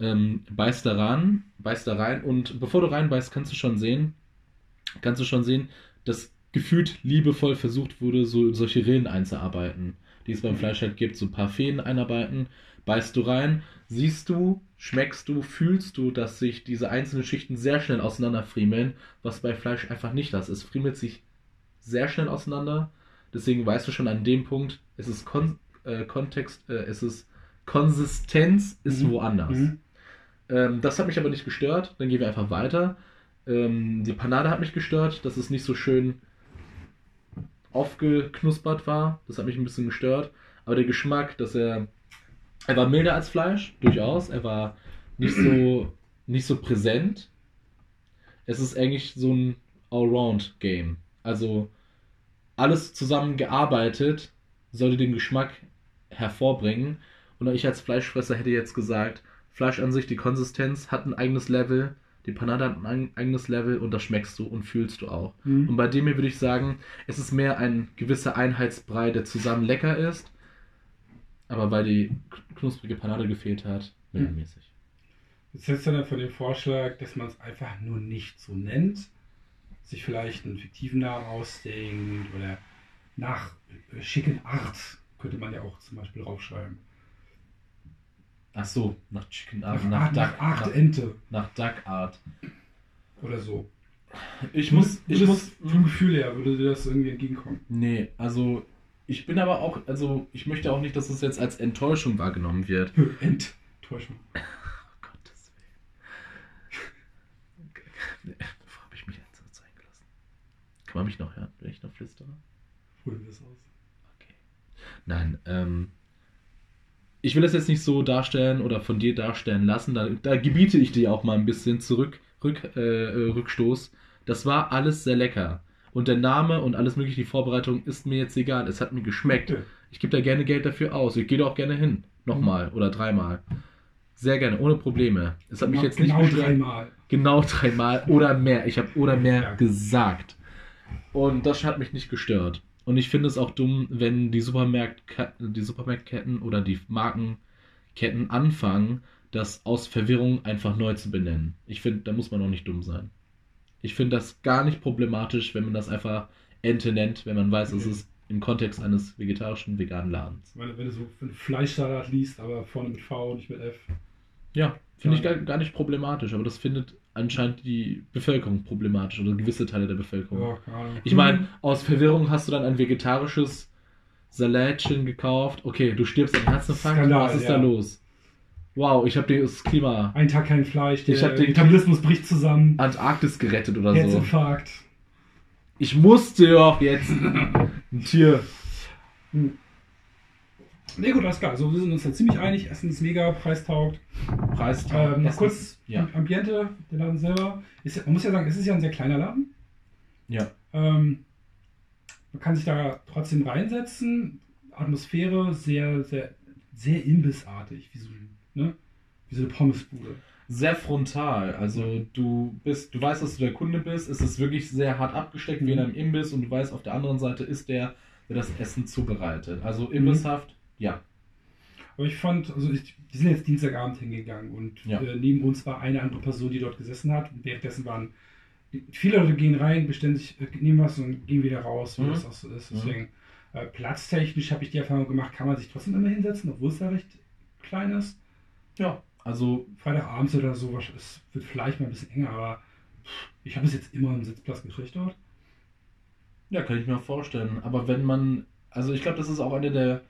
Speaker 2: ähm, beißt da ran, beißt da rein und bevor du reinbeißt, kannst du schon sehen, kannst du schon sehen, dass gefühlt liebevoll versucht wurde, so solche Rillen einzuarbeiten, die es beim Fleisch halt gibt, so ein paar Fäden einarbeiten, beißt du rein, siehst du, schmeckst du, fühlst du, dass sich diese einzelnen Schichten sehr schnell auseinanderfriemeln, was bei Fleisch einfach nicht das ist. Es friemelt sich sehr schnell auseinander, deswegen weißt du schon an dem Punkt, es ist Kon äh, Kontext, äh, es ist Konsistenz ist
Speaker 1: Mhm.
Speaker 2: woanders.
Speaker 1: Mhm.
Speaker 2: Ähm, das hat mich aber nicht gestört. Dann gehen wir einfach weiter. Ähm, die Panade hat mich gestört, dass es nicht so schön aufgeknuspert war. Das hat mich ein bisschen gestört. Aber der Geschmack, dass er. Er war milder als Fleisch, durchaus. Er war nicht so, nicht so präsent. Es ist eigentlich so ein Allround-Game. Also alles zusammengearbeitet sollte den Geschmack hervorbringen. Und ich als Fleischfresser hätte jetzt gesagt, Fleisch an sich, die Konsistenz hat ein eigenes Level, die Panade hat ein eigenes Level und das schmeckst du und fühlst du auch.
Speaker 1: Mhm.
Speaker 2: Und bei dem hier würde ich sagen, es ist mehr ein gewisser Einheitsbrei, der zusammen lecker ist, aber weil die knusprige Panade gefehlt hat, mittelmäßig.
Speaker 1: Jetzt hältst du dann von dem Vorschlag, dass man es einfach nur nicht so nennt, sich vielleicht einen fiktiven Namen ausdenkt oder nach äh, schicken Art könnte man ja auch zum Beispiel draufschreiben.
Speaker 2: Ach so, nach Chicken
Speaker 1: Nach,
Speaker 2: Art, nach,
Speaker 1: Art,
Speaker 2: Duck,
Speaker 1: nach Art
Speaker 2: nach,
Speaker 1: Ente
Speaker 2: nach Duck Art.
Speaker 1: oder so.
Speaker 2: Ich muss, ich muss,
Speaker 1: vom Gefühl her würde dir das irgendwie entgegenkommen.
Speaker 2: nee, also ich bin aber auch, also ich möchte auch nicht, dass es jetzt als Enttäuschung wahrgenommen wird.
Speaker 1: Enttäuschung.
Speaker 2: Oh Gottes Willen. Wovor habe ich mich jetzt eingelassen? Kann man mich noch hören, wenn ich noch flüstere?
Speaker 1: Holen wir es aus.
Speaker 2: Nein, ähm, ich will das jetzt nicht so darstellen oder von dir darstellen lassen. Da, da gebiete ich dir auch mal ein bisschen zurück, Rück, äh, äh, Rückstoß. Das war alles sehr lecker. Und der Name und alles mögliche, die Vorbereitung ist mir jetzt egal. Es hat mir geschmeckt. Ich gebe da gerne Geld dafür aus. Ich gehe da auch gerne hin. Nochmal oder dreimal. Sehr gerne, ohne Probleme. Es hat mich jetzt nicht
Speaker 1: genau dreimal.
Speaker 2: Genau dreimal oder mehr. Ich habe oder mehr
Speaker 1: Ja.
Speaker 2: gesagt. Und das hat mich nicht gestört. Und ich finde es auch dumm, wenn die, Supermärkt die Supermarktketten oder die Markenketten anfangen, das aus Verwirrung einfach neu zu benennen. Ich finde, da muss man auch nicht dumm sein. Ich finde das gar nicht problematisch, wenn man das einfach Ente nennt, wenn man weiß, es
Speaker 1: Okay.
Speaker 2: ist im Kontext eines vegetarischen, veganen Ladens.
Speaker 1: Wenn, wenn du so einen Fleischsalat liest, aber vorne mit V, nicht mit F.
Speaker 2: Ja, finde ich gar, gar nicht problematisch, aber das findet anscheinend die Bevölkerung problematisch oder gewisse Teile der Bevölkerung.
Speaker 1: Ahnung.
Speaker 2: Ich meine, aus Verwirrung hast du dann ein vegetarisches Salatchen gekauft. Okay, du stirbst an Herzinfarkt.
Speaker 1: Skandal,
Speaker 2: Was ist
Speaker 1: ja.
Speaker 2: da los? Wow, ich habe das Klima
Speaker 1: Ein Tag kein Fleisch, der
Speaker 2: Ich hab den-
Speaker 1: Metabolismus bricht zusammen.
Speaker 2: Antarktis gerettet oder so.
Speaker 1: Herzinfarkt.
Speaker 2: Ich musste doch jetzt ein Tier.
Speaker 1: Nee, gut, alles klar. Also wir sind uns da ziemlich einig. Essen ist mega, preistaugt.
Speaker 2: Preis.
Speaker 1: Ähm, noch
Speaker 2: Essen-
Speaker 1: kurz
Speaker 2: Ja.
Speaker 1: Ambiente, der Laden selber. Ist, man muss ja sagen, es ist ja ein sehr kleiner Laden.
Speaker 2: Ja.
Speaker 1: Ähm, man kann sich da trotzdem reinsetzen. Atmosphäre sehr, sehr, sehr imbissartig. Wie so, ne? wie so eine Pommesbude.
Speaker 2: Sehr frontal. Also du bist, du weißt, dass du der Kunde bist. Es ist wirklich sehr hart abgesteckt wie in
Speaker 1: Mhm.
Speaker 2: einem Imbiss und du weißt, auf der anderen Seite ist der, der das Essen zubereitet.
Speaker 1: Mhm.
Speaker 2: Also imbisshaft, ja.
Speaker 1: Aber ich fand, also ich, wir sind jetzt Dienstagabend hingegangen und
Speaker 2: Ja.
Speaker 1: äh, neben uns war eine andere Person, die dort gesessen hat. Und währenddessen waren viele Leute gehen rein, bestellen sich, äh, nehmen was und gehen wieder raus, wie
Speaker 2: Mhm.
Speaker 1: das auch so ist.
Speaker 2: Mhm.
Speaker 1: Deswegen, äh, platztechnisch habe ich die Erfahrung gemacht, kann man sich trotzdem immer hinsetzen, obwohl es da recht klein ist.
Speaker 2: Ja. Also
Speaker 1: Freitagabends oder so, es wird vielleicht mal ein bisschen enger, aber ich habe bis jetzt immer einen Sitzplatz gekriegt dort.
Speaker 2: Ja, kann ich mir vorstellen. Aber wenn man, also ich glaube, das ist auch eine der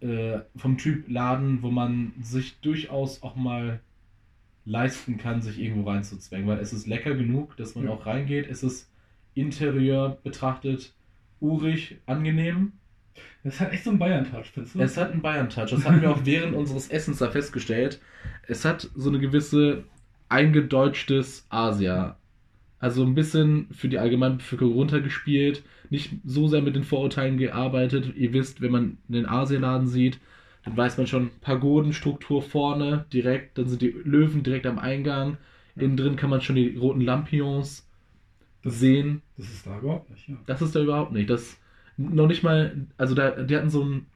Speaker 2: äh, vom Typ Laden, wo man sich durchaus auch mal leisten kann, sich irgendwo reinzuzwängen, weil es ist lecker genug, dass man
Speaker 1: Ja.
Speaker 2: auch reingeht. Es ist Interieur betrachtet urig, angenehm.
Speaker 1: Das hat echt so einen Bayern-Touch, findest du?
Speaker 2: Es hat einen Bayern-Touch. Das hatten wir auch während unseres Essens da festgestellt. Es hat so eine gewisse eingedeutschtes Asia. Also ein bisschen für die Allgemeinbevölkerung runtergespielt, nicht so sehr mit den Vorurteilen gearbeitet. Ihr wisst, wenn man den Asialaden sieht, dann weiß man schon Pagodenstruktur vorne direkt, dann sind die Löwen direkt am Eingang. Innen drin kann man schon die roten Lampions sehen.
Speaker 1: Das ist da überhaupt nicht, ja.
Speaker 2: Das ist da überhaupt nicht. Das noch nicht mal, also da, die hatten so ein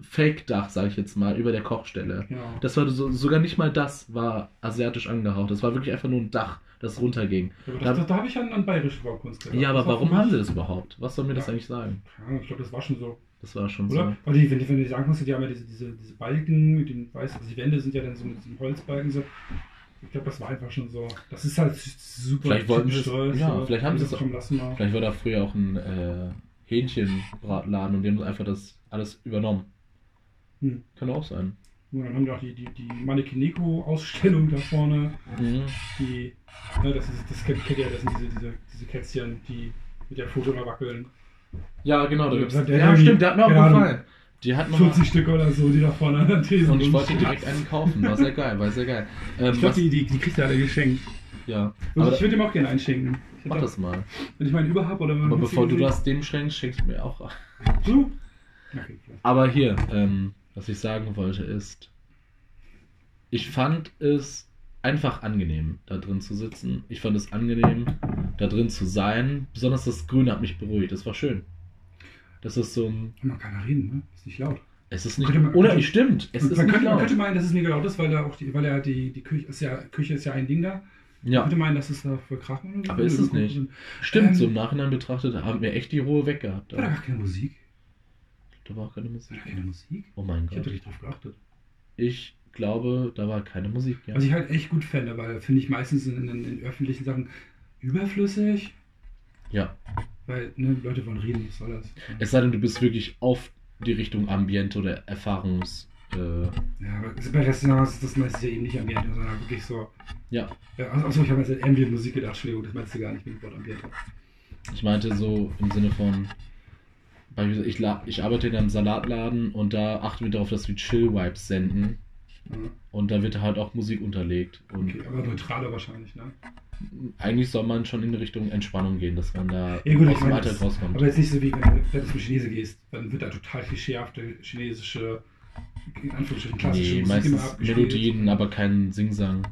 Speaker 2: Fake-Dach, sage ich jetzt mal, über der Kochstelle.
Speaker 1: Genau.
Speaker 2: Das war so, sogar nicht mal das war asiatisch angehaucht. Das war wirklich einfach nur ein Dach, das runterging.
Speaker 1: Ja, aber
Speaker 2: Da-
Speaker 1: das, da, da habe ich an, an bayerische Baukunst gedacht.
Speaker 2: Ja, aber
Speaker 1: Das war
Speaker 2: warum haben sie das überhaupt? Was soll mir das
Speaker 1: Ja.
Speaker 2: eigentlich sagen?
Speaker 1: Ich glaube, das war schon so.
Speaker 2: Das war schon
Speaker 1: Oder?
Speaker 2: so.
Speaker 1: Weil die, wenn, die, wenn du die anguckst, die haben ja diese, diese, diese Balken mit den weißen, also die Wände sind ja dann so mit diesem Holzbalken so. Ich glaube, das war einfach schon so. Das ist halt super.
Speaker 2: Vielleicht wollten sie es- ja, vielleicht haben sie es
Speaker 1: lass mal.
Speaker 2: Vielleicht war da früher auch ein äh, Hähnchenbratladen und die haben einfach das alles übernommen.
Speaker 1: Hm.
Speaker 2: Kann auch sein.
Speaker 1: Und dann haben wir auch die, die, die Manekineko-Ausstellung da vorne.
Speaker 2: Mhm.
Speaker 1: Die, ne, das, ist, das kennt, kennt ihr ja, das sind diese, diese, diese Kätzchen, die mit der Foto immer wackeln.
Speaker 2: Ja, genau. Da
Speaker 1: Ja,
Speaker 2: gibt's, ja,
Speaker 1: der-
Speaker 2: stimmt, der hat mir auch
Speaker 1: keine Ahnung.
Speaker 2: gefallen. Die hat noch
Speaker 1: 40 Stück oder so, die da vorne an der These
Speaker 2: und ich wollte direkt einen kaufen. War sehr geil, war sehr geil. Ähm,
Speaker 1: Ich glaube, die, die, die kriegt er alle geschenkt.
Speaker 2: ja,
Speaker 1: Und
Speaker 2: aber
Speaker 1: ich würde ihm auch gerne einschenken. Ich
Speaker 2: mach das mal.
Speaker 1: Wenn ich meinen über habe oder wenn
Speaker 2: Aber bevor du das dem schenkst, schenkst du mir auch.
Speaker 1: Du? Okay.
Speaker 2: Aber hier, ähm, was ich sagen wollte ist, ich fand es einfach angenehm, da drin zu sitzen. Ich fand es angenehm, da drin zu sein. Besonders das Grüne hat mich beruhigt. Das war schön. Das ist so ein.
Speaker 1: Kann man keiner reden, ne? Ist nicht laut.
Speaker 2: Es ist nicht.
Speaker 1: Könnte man-
Speaker 2: oder
Speaker 1: könnte-
Speaker 2: stimmt. Es
Speaker 1: man,
Speaker 2: ist
Speaker 1: könnte,
Speaker 2: nicht
Speaker 1: man
Speaker 2: laut.
Speaker 1: könnte meinen, dass es mega laut ist, weil da auch die, weil ja die, die Küche ist ja Küche ist ja ein Ding da. Man
Speaker 2: Ja,
Speaker 1: könnte meinen, dass es da für Krachen oder so.
Speaker 2: Aber ist es nicht.
Speaker 1: Da
Speaker 2: stimmt.
Speaker 1: ähm,
Speaker 2: so im Nachhinein betrachtet haben wir echt die Ruhe weggehabt.
Speaker 1: war da
Speaker 2: Da,
Speaker 1: gar keine Musik.
Speaker 2: Da war auch keine Musik.
Speaker 1: War da keine Musik?
Speaker 2: Oh mein
Speaker 1: Ich hätte
Speaker 2: Gott.
Speaker 1: nicht drauf geachtet.
Speaker 2: Ich glaube, da war keine Musik. Ja.
Speaker 1: Was ich halt echt gut fände, weil finde ich meistens in, in, in öffentlichen Sachen überflüssig.
Speaker 2: ja.
Speaker 1: Weil, ne, Leute wollen reden, was soll das?
Speaker 2: Es sei denn, du bist wirklich auf die Richtung Ambiente oder Erfahrungs. Äh,
Speaker 1: Ja, aber bei Restaurants ist das meistens ja eben nicht Ambiente, sondern wirklich so.
Speaker 2: ja,
Speaker 1: Ja, achso, ich habe jetzt an Ambient Musik gedacht, Entschuldigung, das meinst du gar nicht mit dem Wort Ambiente.
Speaker 2: ich meinte so im Sinne von. Ich, ich arbeite in einem Salatladen und da achten wir darauf, dass wir Chill-Vibes senden.
Speaker 1: Ja,
Speaker 2: Und da wird halt auch Musik unterlegt. Und
Speaker 1: okay, aber neutraler wahrscheinlich, ne?
Speaker 2: eigentlich soll man schon in Richtung Entspannung gehen, dass man da
Speaker 1: Ja, gut,
Speaker 2: aus dem Alltag rauskommt.
Speaker 1: Aber jetzt nicht so wie, wenn du, wenn du zum Chinesen gehst, dann wird da total klischeehafte chinesische, in Anführungsstrichen klassische
Speaker 2: Nee,
Speaker 1: Musik
Speaker 2: meistens. Melodien, aber kein Singsang.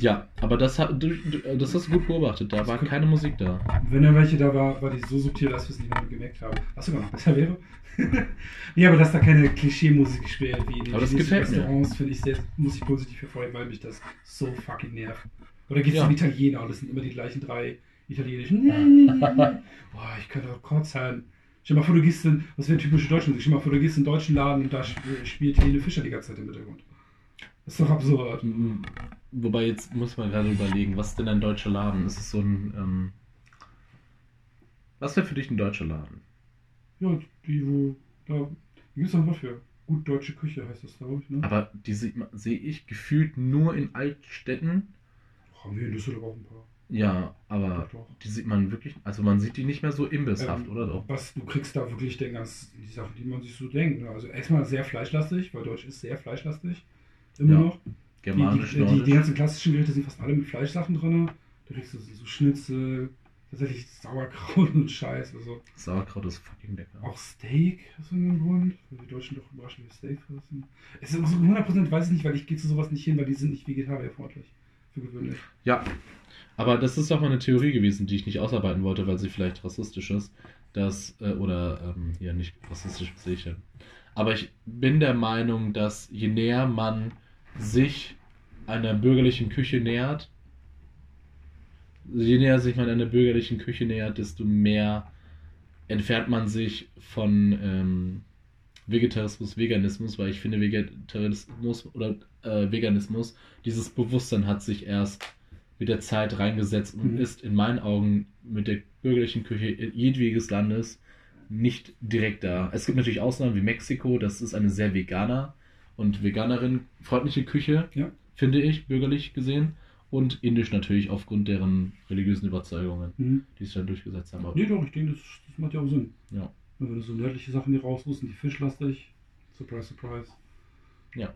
Speaker 2: Ja, aber das, du, das hast du gut beobachtet. Da war keine Musik da.
Speaker 1: Wenn da welche da war, war die so subtil, dass wir es nicht mehr gemerkt haben. Was sogar noch besser wäre. nee, aber dass da keine Klischee-Musik gespielt wird, wie in den
Speaker 2: Aber das gefällt.
Speaker 1: Restaurants, finde ich, sehr, muss ich positiv hervorheben, weil mich das so fucking nervt. Oder geht es
Speaker 2: Ja.
Speaker 1: um Italiener und das sind immer die gleichen drei italienischen. Boah, ich könnte auch kotzen. Stell dir mal vor, du gehst in, was wäre typische deutsche Musik? Stell mal vor, du gehst in einen deutschen Laden und da sp- spielt Helene Fischer die ganze Zeit im Hintergrund. Ist doch absurd.
Speaker 2: Mhm. Wobei jetzt muss man gerade überlegen, was ist denn ein deutscher Laden? Ist es so ein. Ähm, was wäre für dich ein deutscher Laden?
Speaker 1: Ja, die, wo, da, gibt es doch ein Wort für. Gut deutsche Küche heißt das, glaube ich, ne?
Speaker 2: Aber die sehe ich gefühlt nur in Altstädten.
Speaker 1: Haben wir in Düsseldorf auch ein paar.
Speaker 2: Ja, aber
Speaker 1: Doch, doch.
Speaker 2: die sieht man wirklich. Also man sieht die nicht mehr so imbisshaft,
Speaker 1: Ähm,
Speaker 2: oder doch?
Speaker 1: Was, du kriegst da wirklich den ganz, die Sachen, die man sich so denkt. Ne? Also erstmal sehr fleischlastig, weil Deutsch ist sehr fleischlastig. Immer
Speaker 2: Ja.
Speaker 1: noch.
Speaker 2: Germanisch,
Speaker 1: die, die, die, die ganzen klassischen Gerichte sind fast alle mit Fleischsachen drin. Da kriegst du so Schnitzel, tatsächlich Sauerkraut und Scheiß. Also
Speaker 2: Sauerkraut ist fucking lecker.
Speaker 1: auch Steak aus irgendeinem Grund. Weil die Deutschen doch überraschend Steak fressen. Es ist so 100% weiß ich nicht, weil ich gehe zu sowas nicht hin, weil die sind nicht vegetarierfreundlich. Für gewöhnlich.
Speaker 2: Ja, aber das ist doch mal eine Theorie gewesen, die ich nicht ausarbeiten wollte, weil sie vielleicht rassistisch ist. Dass, äh, oder, ähm, ja, nicht rassistisch sicher. Aber ich bin der Meinung, dass je näher man sich einer bürgerlichen Küche nähert, je näher sich man einer bürgerlichen Küche nähert, desto mehr entfernt man sich von ähm, Vegetarismus, Veganismus, weil ich finde, Vegetarismus oder äh, Veganismus, dieses Bewusstsein hat sich erst mit der Zeit reingesetzt und
Speaker 1: Mhm.
Speaker 2: ist in meinen Augen mit der bürgerlichen Küche jedwedes Landes nicht direkt da. Es gibt natürlich Ausnahmen wie Mexiko, das ist eine sehr Veganer und Veganerin freundliche Küche.
Speaker 1: Ja.
Speaker 2: finde ich, bürgerlich gesehen. Und indisch natürlich aufgrund deren religiösen Überzeugungen,
Speaker 1: Mhm.
Speaker 2: die sich dann durchgesetzt haben.
Speaker 1: Nee, doch, ich denke, das, das macht ja auch Sinn.
Speaker 2: Ja.
Speaker 1: Wenn du so nördliche Sachen hier raussuchst, sind die fischlastig. Surprise, surprise.
Speaker 2: Ja.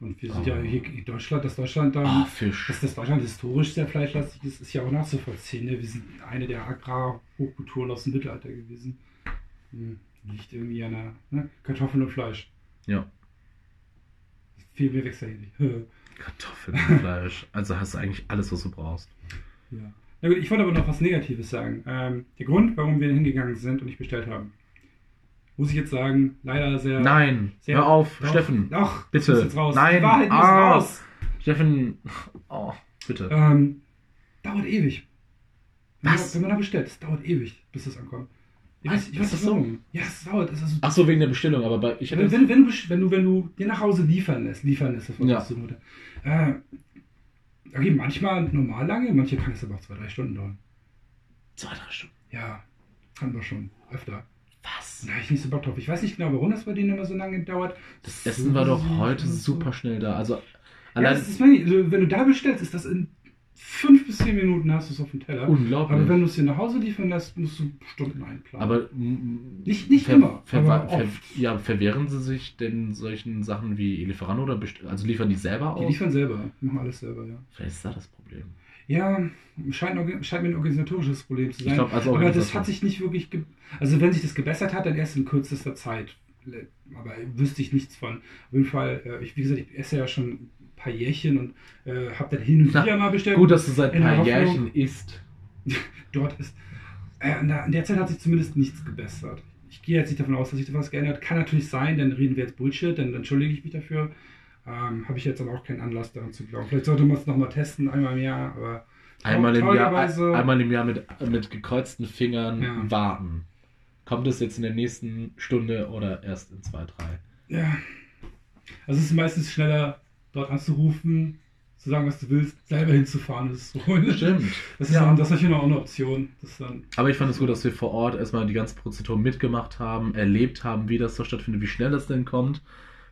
Speaker 1: Und wir sind
Speaker 2: Ah.
Speaker 1: ja hier in Deutschland, dass Deutschland dann,
Speaker 2: Ah, Fisch.
Speaker 1: dass das Deutschland historisch sehr fleischlastig ist, ist ja auch nachzuvollziehen. Ne? Wir sind eine der Agrarhochkulturen aus dem Mittelalter gewesen. Hm. Liegt irgendwie an der ne? Kartoffeln und Fleisch.
Speaker 2: Ja.
Speaker 1: Viel mehr wächst da hier nicht.
Speaker 2: Kartoffeln und Fleisch. Also hast du eigentlich alles, was du brauchst.
Speaker 1: Ja. Na gut, ich wollte aber noch was Negatives sagen. Ähm, der Grund, warum wir hingegangen sind und nicht bestellt haben, muss ich jetzt sagen, leider sehr.
Speaker 2: Nein,
Speaker 1: sehr,
Speaker 2: hör auf,
Speaker 1: doch,
Speaker 2: Steffen.
Speaker 1: Doch,
Speaker 2: Bitte.
Speaker 1: muss jetzt raus.
Speaker 2: Nein.
Speaker 1: Die Wahrheit muss
Speaker 2: Ah.
Speaker 1: raus.
Speaker 2: Steffen, oh, bitte.
Speaker 1: Ähm, dauert ewig. Wenn
Speaker 2: Was?
Speaker 1: Man, wenn man da bestellt, es dauert ewig, bis das ankommt. Ich weiß, ich weiß
Speaker 2: das so?
Speaker 1: warum. Ja, es dauert. Es ist
Speaker 2: Ach so, wegen der Bestellung, aber bei, ich
Speaker 1: wenn, wenn, wenn, wenn, du, wenn du dir nach Hause liefern lässt, liefern lässt, das war
Speaker 2: Ja.
Speaker 1: das Mutter. Äh, okay, manchmal normal lange, manche kann es aber auch zwei, drei Stunden dauern.
Speaker 2: zwei, drei Stunden.
Speaker 1: Ja, haben wir schon öfter.
Speaker 2: Was?
Speaker 1: Da habe ich nicht so Bock drauf. Ich weiß nicht genau, warum das bei denen immer so lange dauert.
Speaker 2: Das Essen war doch heute super schnell da. Also
Speaker 1: Ja, das ist also, wenn du da bestellst, ist das in fünf bis zehn Minuten hast du es auf dem Teller.
Speaker 2: unglaublich.
Speaker 1: Aber wenn du es dir nach Hause liefern lässt, musst du Stunden einplanen.
Speaker 2: Aber
Speaker 1: Nicht- nicht immer, aber oft.
Speaker 2: ja, verwehren sie sich denn solchen Sachen wie Lieferando oder also liefern die selber
Speaker 1: die
Speaker 2: aus?
Speaker 1: liefern selber, machen alles selber, ja.
Speaker 2: Vielleicht ist da das Problem.
Speaker 1: Ja, scheint, scheint mir ein organisatorisches Problem zu sein.
Speaker 2: Ich glaube, also
Speaker 1: aber das hat sich nicht wirklich. Also, wenn sich das gebessert hat, dann erst in kürzester Zeit. Aber wüsste ich nichts von. Auf jeden Fall, äh, ich, wie gesagt, ich esse ja schon paar Jährchen und äh, habe dann hin und
Speaker 2: Na,
Speaker 1: wieder mal bestellt.
Speaker 2: Gut, dass du seit ein paar Jährchen isst.
Speaker 1: dort ist. Äh, in, der, Zeit hat sich zumindest nichts gebessert. Ich gehe jetzt nicht davon aus, dass sich da was geändert. Kann natürlich sein, dann reden wir jetzt Bullshit, dann entschuldige ich mich dafür. Ähm, Habe ich jetzt aber auch keinen Anlass daran zu glauben. Vielleicht sollte man es nochmal testen, einmal im Jahr, aber
Speaker 2: Einmal im, Jahr, einmal im Jahr mit, mit gekreuzten Fingern
Speaker 1: Ja.
Speaker 2: warten. Kommt es jetzt in der nächsten Stunde oder erst in zwei, drei?
Speaker 1: Ja. Also es ist meistens schneller, dort anzurufen, zu sagen, was du willst, selber hinzufahren, das ist so.
Speaker 2: Stimmt.
Speaker 1: Das ist,
Speaker 2: Ja.
Speaker 1: dann, das ist natürlich noch eine Option. Das ist dann,
Speaker 2: Aber ich fand es gut, dass wir vor Ort erstmal die ganze Prozedur mitgemacht haben, erlebt haben, wie das so stattfindet, wie schnell das denn kommt.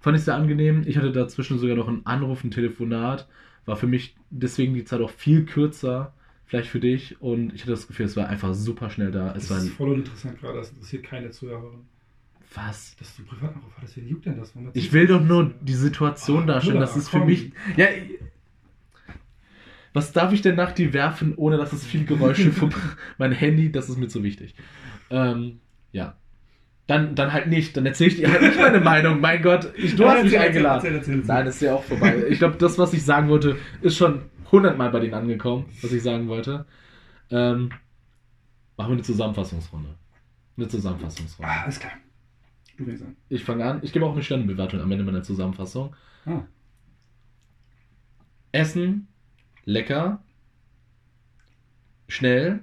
Speaker 2: Fand ich sehr angenehm. Ich hatte dazwischen sogar noch einen Anruf, ein Telefonat. War für mich deswegen die Zeit auch viel kürzer, vielleicht für dich. Und ich hatte das Gefühl, es war einfach super schnell da. Es
Speaker 1: das
Speaker 2: war
Speaker 1: ist voll uninteressant gerade, das interessiert keine Zuhörerin.
Speaker 2: Was?
Speaker 1: Dass du Privatanruf hattest, wen juckt denn das?
Speaker 2: Ich will doch nur die Situation
Speaker 1: Ah,
Speaker 2: darstellen. Das ist für mich. Ja, was darf ich denn nach dir werfen, ohne dass es viel Geräusche vom mein Handy? Das ist mir zu wichtig. Ähm, ja. Dann, dann halt nicht. Dann erzähle ich dir halt nicht meine Meinung. Mein Gott, ich, du hast mich eingeladen.
Speaker 1: erzähl, erzähl, erzähl.
Speaker 2: Nein, ist ja auch vorbei. Ich glaube, das, was ich sagen wollte, ist schon hundertmal bei denen angekommen, was ich sagen wollte. Ähm, machen wir eine Zusammenfassungsrunde. Eine Zusammenfassungsrunde.
Speaker 1: Ah, alles klar. Du fängst an.
Speaker 2: Ich fange an. Ich gebe auch eine Sternebewertung am Ende meiner Zusammenfassung.
Speaker 1: Ah,
Speaker 2: Essen, lecker, schnell,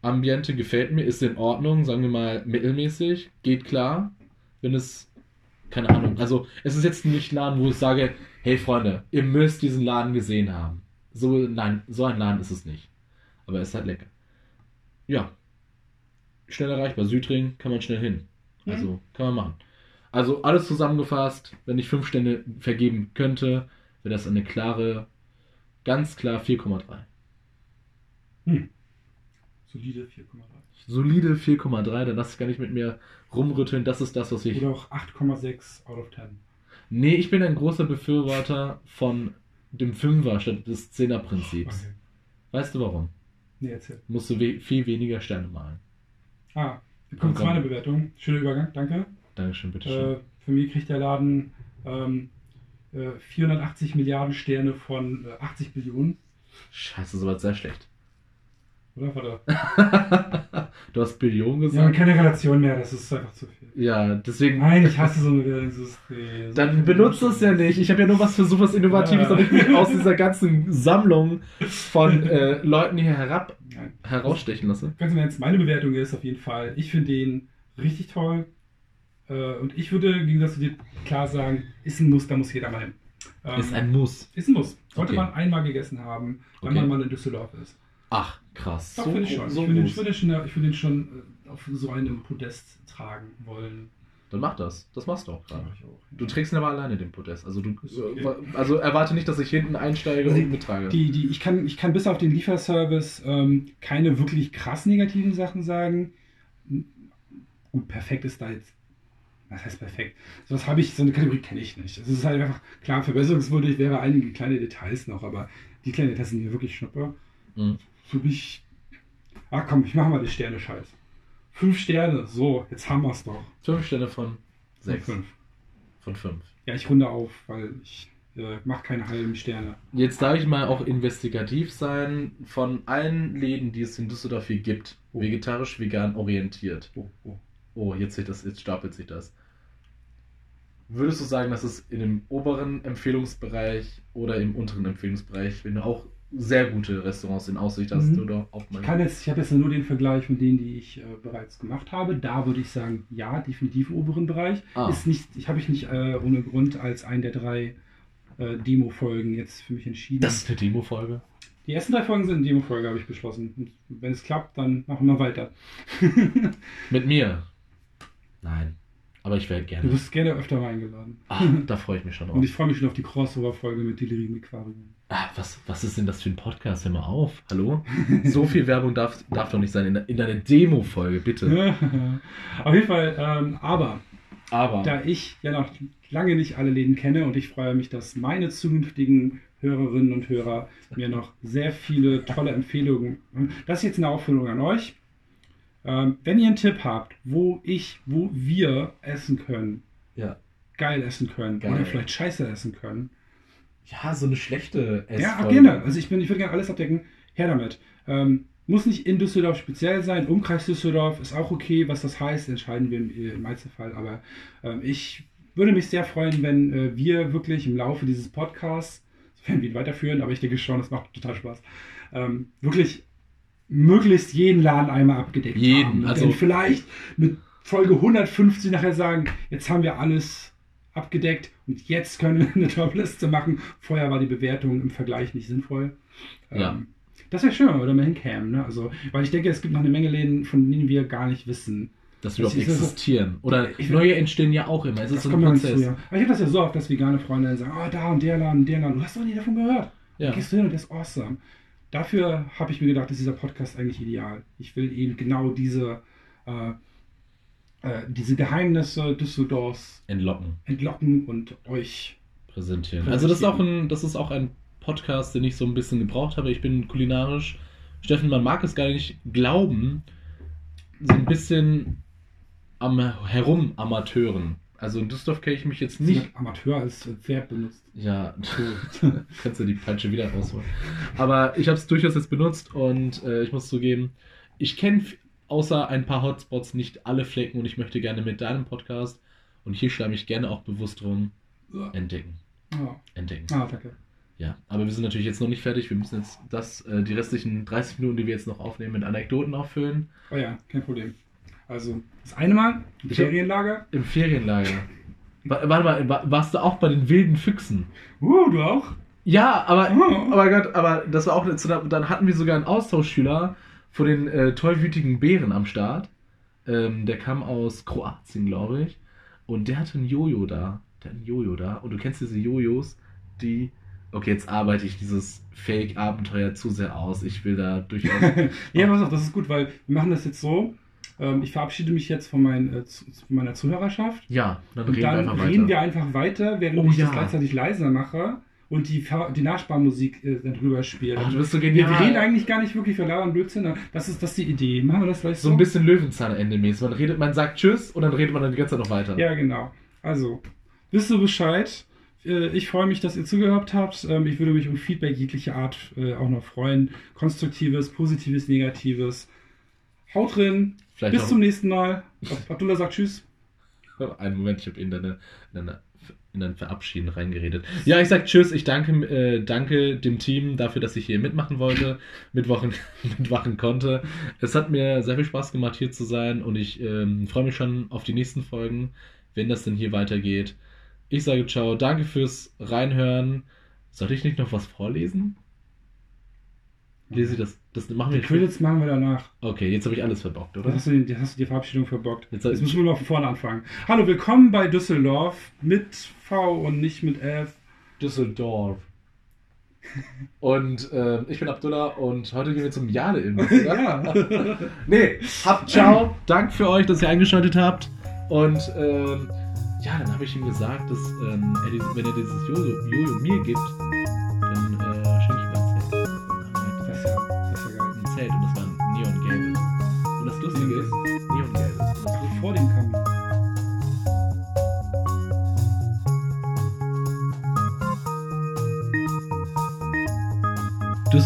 Speaker 2: Ambiente gefällt mir, ist in Ordnung, sagen wir mal mittelmäßig, geht klar, wenn es, keine Ahnung, also es ist jetzt nicht ein Laden, wo ich sage, hey Freunde, ihr müsst diesen Laden gesehen haben. So, nein, so ein Laden ist es nicht. Aber es ist halt lecker. Ja. Schnell erreichbar. Südring kann man schnell hin. Also kann man machen. Also alles zusammengefasst, wenn ich fünf Stände vergeben könnte, wäre das eine klare, ganz klar 4,3.
Speaker 1: hm. Solide 4,3.
Speaker 2: Solide 4,3, dann lass ich gar nicht mit mir rumrütteln. Das ist das, was ich.
Speaker 1: Oder auch 8,6 out of 10.
Speaker 2: Nee, ich bin ein großer Befürworter von dem Fünfer statt des Zehner-Prinzips.
Speaker 1: Okay.
Speaker 2: Weißt du warum?
Speaker 1: Nee, erzähl.
Speaker 2: Musst du we viel weniger Sterne malen.
Speaker 1: Ah, wir kommen zu
Speaker 2: Komm.
Speaker 1: meiner Bewertung. Schöner Übergang, danke.
Speaker 2: Dankeschön, bitteschön.
Speaker 1: Äh, für mich kriegt der Laden ähm, äh, 480 Milliarden Sterne von äh, 80 Billionen.
Speaker 2: Scheiße, das war sehr schlecht.
Speaker 1: Oder?
Speaker 2: Du hast Billionen
Speaker 1: Ja,
Speaker 2: gesagt?
Speaker 1: keine Relation mehr, das ist einfach zu viel.
Speaker 2: Ja, deswegen.
Speaker 1: Nein, ich hasse so eine Bewertungssystem.
Speaker 2: Dann benutzt es ja nicht. Ich habe ja nur was für sowas Innovatives,
Speaker 1: Ja.
Speaker 2: damit ich mich aus dieser ganzen Sammlung von äh, Leuten hier herab
Speaker 1: Nein.
Speaker 2: herausstechen lasse.
Speaker 1: Ganz im Ernst, meine Bewertung ist auf jeden Fall, ich finde den richtig toll. Äh, und ich würde, im Gegensatz zu dir, klar sagen, ist ein Muss, da muss jeder mal hin. Ähm,
Speaker 2: Ist ein Muss.
Speaker 1: ist ein Muss. Sollte
Speaker 2: Okay.
Speaker 1: man einmal gegessen haben, wenn
Speaker 2: Okay.
Speaker 1: man mal in Düsseldorf ist.
Speaker 2: Ach, krass.
Speaker 1: Doch,
Speaker 2: so
Speaker 1: finde ich schon.
Speaker 2: so
Speaker 1: ich würde ich würde den schon, ich würde den schon äh, auf so einem Podest tragen wollen.
Speaker 2: Dann mach das. Das machst du auch gerade.
Speaker 1: Ja.
Speaker 2: Du trägst ihn aber alleine den Podest. Also, du,
Speaker 1: okay.
Speaker 2: also erwarte nicht, dass ich hinten einsteige
Speaker 1: Also
Speaker 2: und mittrage.
Speaker 1: Die, die, ich, kann, ich kann bis auf den Lieferservice ähm, keine wirklich krass negativen Sachen sagen. Gut, perfekt ist da jetzt. Was heißt perfekt? So was habe ich, so eine Kategorie kenne ich nicht. Es ist halt einfach, klar, verbesserungswürdig wäre einige kleine Details noch, aber die kleinen Details sind mir wirklich Schnuppe.
Speaker 2: Mhm.
Speaker 1: Für mich. Ah komm, ich mache mal die Sterne-Scheiß. Fünf Sterne, so, jetzt haben wir es doch.
Speaker 2: Fünf Sterne von sechs.
Speaker 1: Fünf.
Speaker 2: Von fünf.
Speaker 1: Ja, ich runde auf, weil ich äh, mache keine halben Sterne.
Speaker 2: Jetzt darf ich mal auch investigativ sein. Von allen Läden, die es in Düsseldorf hier gibt,
Speaker 1: Oh.
Speaker 2: vegetarisch, vegan orientiert.
Speaker 1: Oh, oh.
Speaker 2: Oh, jetzt, sich das, jetzt stapelt sich das. Würdest du sagen, dass es in dem oberen Empfehlungsbereich oder im unteren Empfehlungsbereich, wenn du auch sehr gute Restaurants in Aussicht hast,
Speaker 1: Mhm.
Speaker 2: du da auch mal.
Speaker 1: Ich kann jetzt, ich habe jetzt nur den Vergleich mit denen, die ich äh, bereits gemacht habe. Da würde ich sagen, ja, definitiv im oberen Bereich.
Speaker 2: Ah.
Speaker 1: Ist nicht, ich habe ich nicht äh, ohne Grund als einen der drei äh, Demo-Folgen jetzt für mich entschieden.
Speaker 2: das ist eine Demo-Folge.
Speaker 1: die ersten drei Folgen sind Demo-Folge, habe ich beschlossen. Und wenn es klappt, dann machen wir weiter.
Speaker 2: Mit mir. Nein. Aber ich wäre
Speaker 1: Du
Speaker 2: gerne.
Speaker 1: wirst gerne öfter mal eingeladen.
Speaker 2: Ah, da freue ich mich schon
Speaker 1: Und
Speaker 2: drauf.
Speaker 1: ich freue mich schon auf die Crossover-Folge mit Delirium Aquarium.
Speaker 2: Ah, was, was ist denn das für ein Podcast? Hör mal auf. Hallo? So viel Werbung darf, darf doch nicht sein in, in deiner Demo-Folge, bitte.
Speaker 1: auf jeden Fall, ähm, aber
Speaker 2: Aber.
Speaker 1: da ich ja noch lange nicht alle Läden kenne und ich freue mich, dass meine zukünftigen Hörerinnen und Hörer mir noch sehr viele tolle Empfehlungen. Das ist jetzt eine Aufführung an euch. Ähm, wenn ihr einen Tipp habt, wo ich, wo wir essen können,
Speaker 2: ja.
Speaker 1: geil essen können
Speaker 2: Geil.
Speaker 1: oder vielleicht scheiße essen können.
Speaker 2: ja, so eine schlechte
Speaker 1: Ja,
Speaker 2: Essfolge.
Speaker 1: gerne. Also ich bin, ich würde gerne alles abdecken. Her damit. Ähm, muss nicht in Düsseldorf speziell sein. Umkreis Düsseldorf ist auch okay. Was das heißt, entscheiden wir im, im Einzelfall. Aber ähm, ich würde mich sehr freuen, wenn äh, wir wirklich im Laufe dieses Podcasts, sofern wir ihn weiterführen, aber ich denke schon, das macht total Spaß, ähm, wirklich möglichst jeden Laden einmal abgedeckt
Speaker 2: Jeden,
Speaker 1: haben.
Speaker 2: Also-
Speaker 1: vielleicht mit Folge 150 nachher sagen, jetzt haben wir alles abgedeckt und jetzt können wir eine Top-Liste machen. Vorher war die Bewertung im Vergleich nicht sinnvoll.
Speaker 2: Ja.
Speaker 1: Ähm, das wäre schön, wenn wir da mal hinkämen. Ne? Also, weil ich denke, es gibt noch eine Menge Läden, von denen wir gar nicht wissen.
Speaker 2: Dass wir
Speaker 1: Das
Speaker 2: überhaupt
Speaker 1: ist-
Speaker 2: existieren. Oder
Speaker 1: Ich-
Speaker 2: neue entstehen ja auch immer. Es ist
Speaker 1: Das
Speaker 2: so ein
Speaker 1: ja
Speaker 2: Prozess.
Speaker 1: früher. Aber ich habe das ja so oft, dass vegane Freunde sagen, oh, da und der Laden, der Laden. Du hast doch nie davon gehört.
Speaker 2: Ja.
Speaker 1: Gehst du hin und der ist awesome. Dafür habe ich mir gedacht, ist dieser Podcast eigentlich ideal. Ich will eben genau diese, äh, äh, diese Geheimnisse Düsseldorfs
Speaker 2: Entlocken,
Speaker 1: entlocken und euch.
Speaker 2: präsentieren. Also das ist auch ein, das ist auch ein Podcast, den ich so ein bisschen gebraucht habe. Ich bin kulinarisch. Steffen, man mag es gar nicht glauben, so ein bisschen am Herumamateuren. Also in Düsseldorf kenne ich mich jetzt nicht
Speaker 1: Nicht Amateur als Verb benutzt.
Speaker 2: Ja, du kannst du die Peitsche wieder rausholen. Aber ich habe es durchaus jetzt benutzt und äh, ich muss zugeben, ich kenne außer ein paar Hotspots nicht alle Flecken und ich möchte gerne mit deinem Podcast und hier schleime ich gerne auch bewusst rum entdecken.
Speaker 1: Ja.
Speaker 2: Entdecken.
Speaker 1: Ah, danke.
Speaker 2: Ja, aber wir sind natürlich jetzt noch nicht fertig. Wir müssen jetzt das, äh, die restlichen 30 Minuten, die wir jetzt noch aufnehmen, mit Anekdoten auffüllen.
Speaker 1: Oh ja, kein Problem. Also, das eine Mal, im Ferienlager.
Speaker 2: Im Ferienlager. Wa- Warte mal, wa- warst du auch bei den wilden Füchsen?
Speaker 1: Uh, du auch?
Speaker 2: Ja, aber,
Speaker 1: Oh.
Speaker 2: aber Gott, aber das war auch dann hatten wir sogar einen Austauschschüler von den äh, tollwütigen Bären am Start. Ähm, der kam aus Kroatien, glaube ich. Und der hatte ein Jojo da. Der hat ein Jojo da. Und du kennst diese Jojos, die. Okay, jetzt arbeite ich dieses Fake-Abenteuer zu sehr aus. Ich will da durchaus.
Speaker 1: ja, pass auf, das ist gut, weil wir machen das jetzt so. Ähm, ich verabschiede mich jetzt von, mein, äh, zu, von meiner Zuhörerschaft.
Speaker 2: ja, dann reden
Speaker 1: dann
Speaker 2: wir einfach weiter.
Speaker 1: reden wir einfach weiter, während
Speaker 2: Oh
Speaker 1: ich
Speaker 2: ja.
Speaker 1: das gleichzeitig leiser mache und die, die Nachsparmusik äh, dann drüber spiele.
Speaker 2: Ach, du bist so
Speaker 1: wir,
Speaker 2: genial.
Speaker 1: wir reden eigentlich gar nicht wirklich, wir labern Blödsinn. Das ist, das ist die Idee. Machen wir das gleich so?
Speaker 2: so ein bisschen Löwenzahn-Ende-mäßig. Man redet, man sagt Tschüss und dann redet man dann die ganze Zeit noch weiter.
Speaker 1: Ja, genau. Also, wisst ihr Bescheid? Äh, Ich freue mich, dass ihr zugehört habt. Ähm, Ich würde mich um Feedback jeglicher Art äh, auch noch freuen. Konstruktives, positives, negatives. Haut drin.
Speaker 2: Vielleicht
Speaker 1: Bis zum nächsten Mal. Ab- Abdullah sagt Tschüss.
Speaker 2: Einen Moment, ich habe in deine, in deine in dein Verabschieden reingeredet. Ja, ich sag Tschüss, ich danke, äh, danke dem Team dafür, dass ich hier mitmachen wollte, mitwachen, mitwachen konnte. Es hat mir sehr viel Spaß gemacht, hier zu sein und ich ähm, freue mich schon auf die nächsten Folgen, wenn das denn hier weitergeht. Ich sage ciao, danke fürs Reinhören. Sollte ich nicht noch was vorlesen? Lese das. Das machen wir
Speaker 1: Die Credits machen wir danach.
Speaker 2: Okay, jetzt habe ich alles verbockt,
Speaker 1: Oder
Speaker 2: oder?
Speaker 1: hast du, den, hast du die Verabschiedung verbockt?
Speaker 2: Jetzt-
Speaker 1: Jetzt, müssen wir mal von vorne anfangen. Hallo, willkommen bei Düsseldorf mit V und nicht mit F.
Speaker 2: Düsseldorf. Und ähm, ich bin Abdullah und heute gehen wir zum Jade in.
Speaker 1: Ja.
Speaker 2: nee, habt ciao. Dank für euch, dass ihr eingeschaltet habt. Und ähm, ja, dann habe ich ihm gesagt, dass ähm, er dieses, wenn er dieses Jojo, Jojo mir gibt,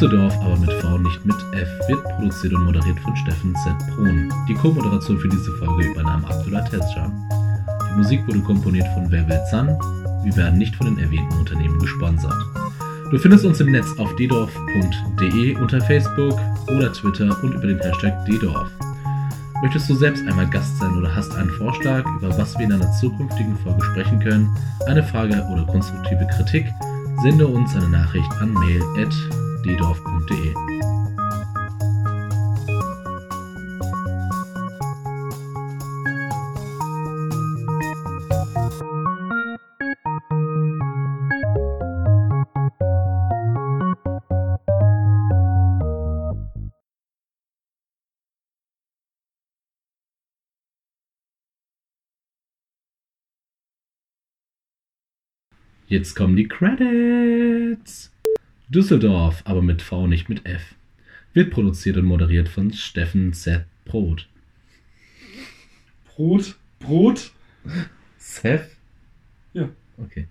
Speaker 2: Düsseldorf, aber mit V, nicht mit F, wird produziert und moderiert von Steffen Z. Brun. Die Co-Moderation für diese Folge übernahm Abdullah Tezcan. Die Musik wurde komponiert von Wer Zan. Wir werden nicht von den erwähnten Unternehmen gesponsert. Du findest uns im Netz auf ddorf.de unter Facebook oder Twitter und über den Hashtag ddorf. Möchtest du selbst einmal Gast sein oder hast einen Vorschlag, über was wir in einer zukünftigen Folge sprechen können, eine Frage oder konstruktive Kritik, sende uns eine Nachricht an mail.ddorf.de. Jetzt kommen die Credits. Düsseldorf, aber mit V, nicht mit F. Wird produziert und moderiert von Steffen Z. Brot.
Speaker 1: Brot. Brot.
Speaker 2: Seth?
Speaker 1: Ja.
Speaker 2: Okay.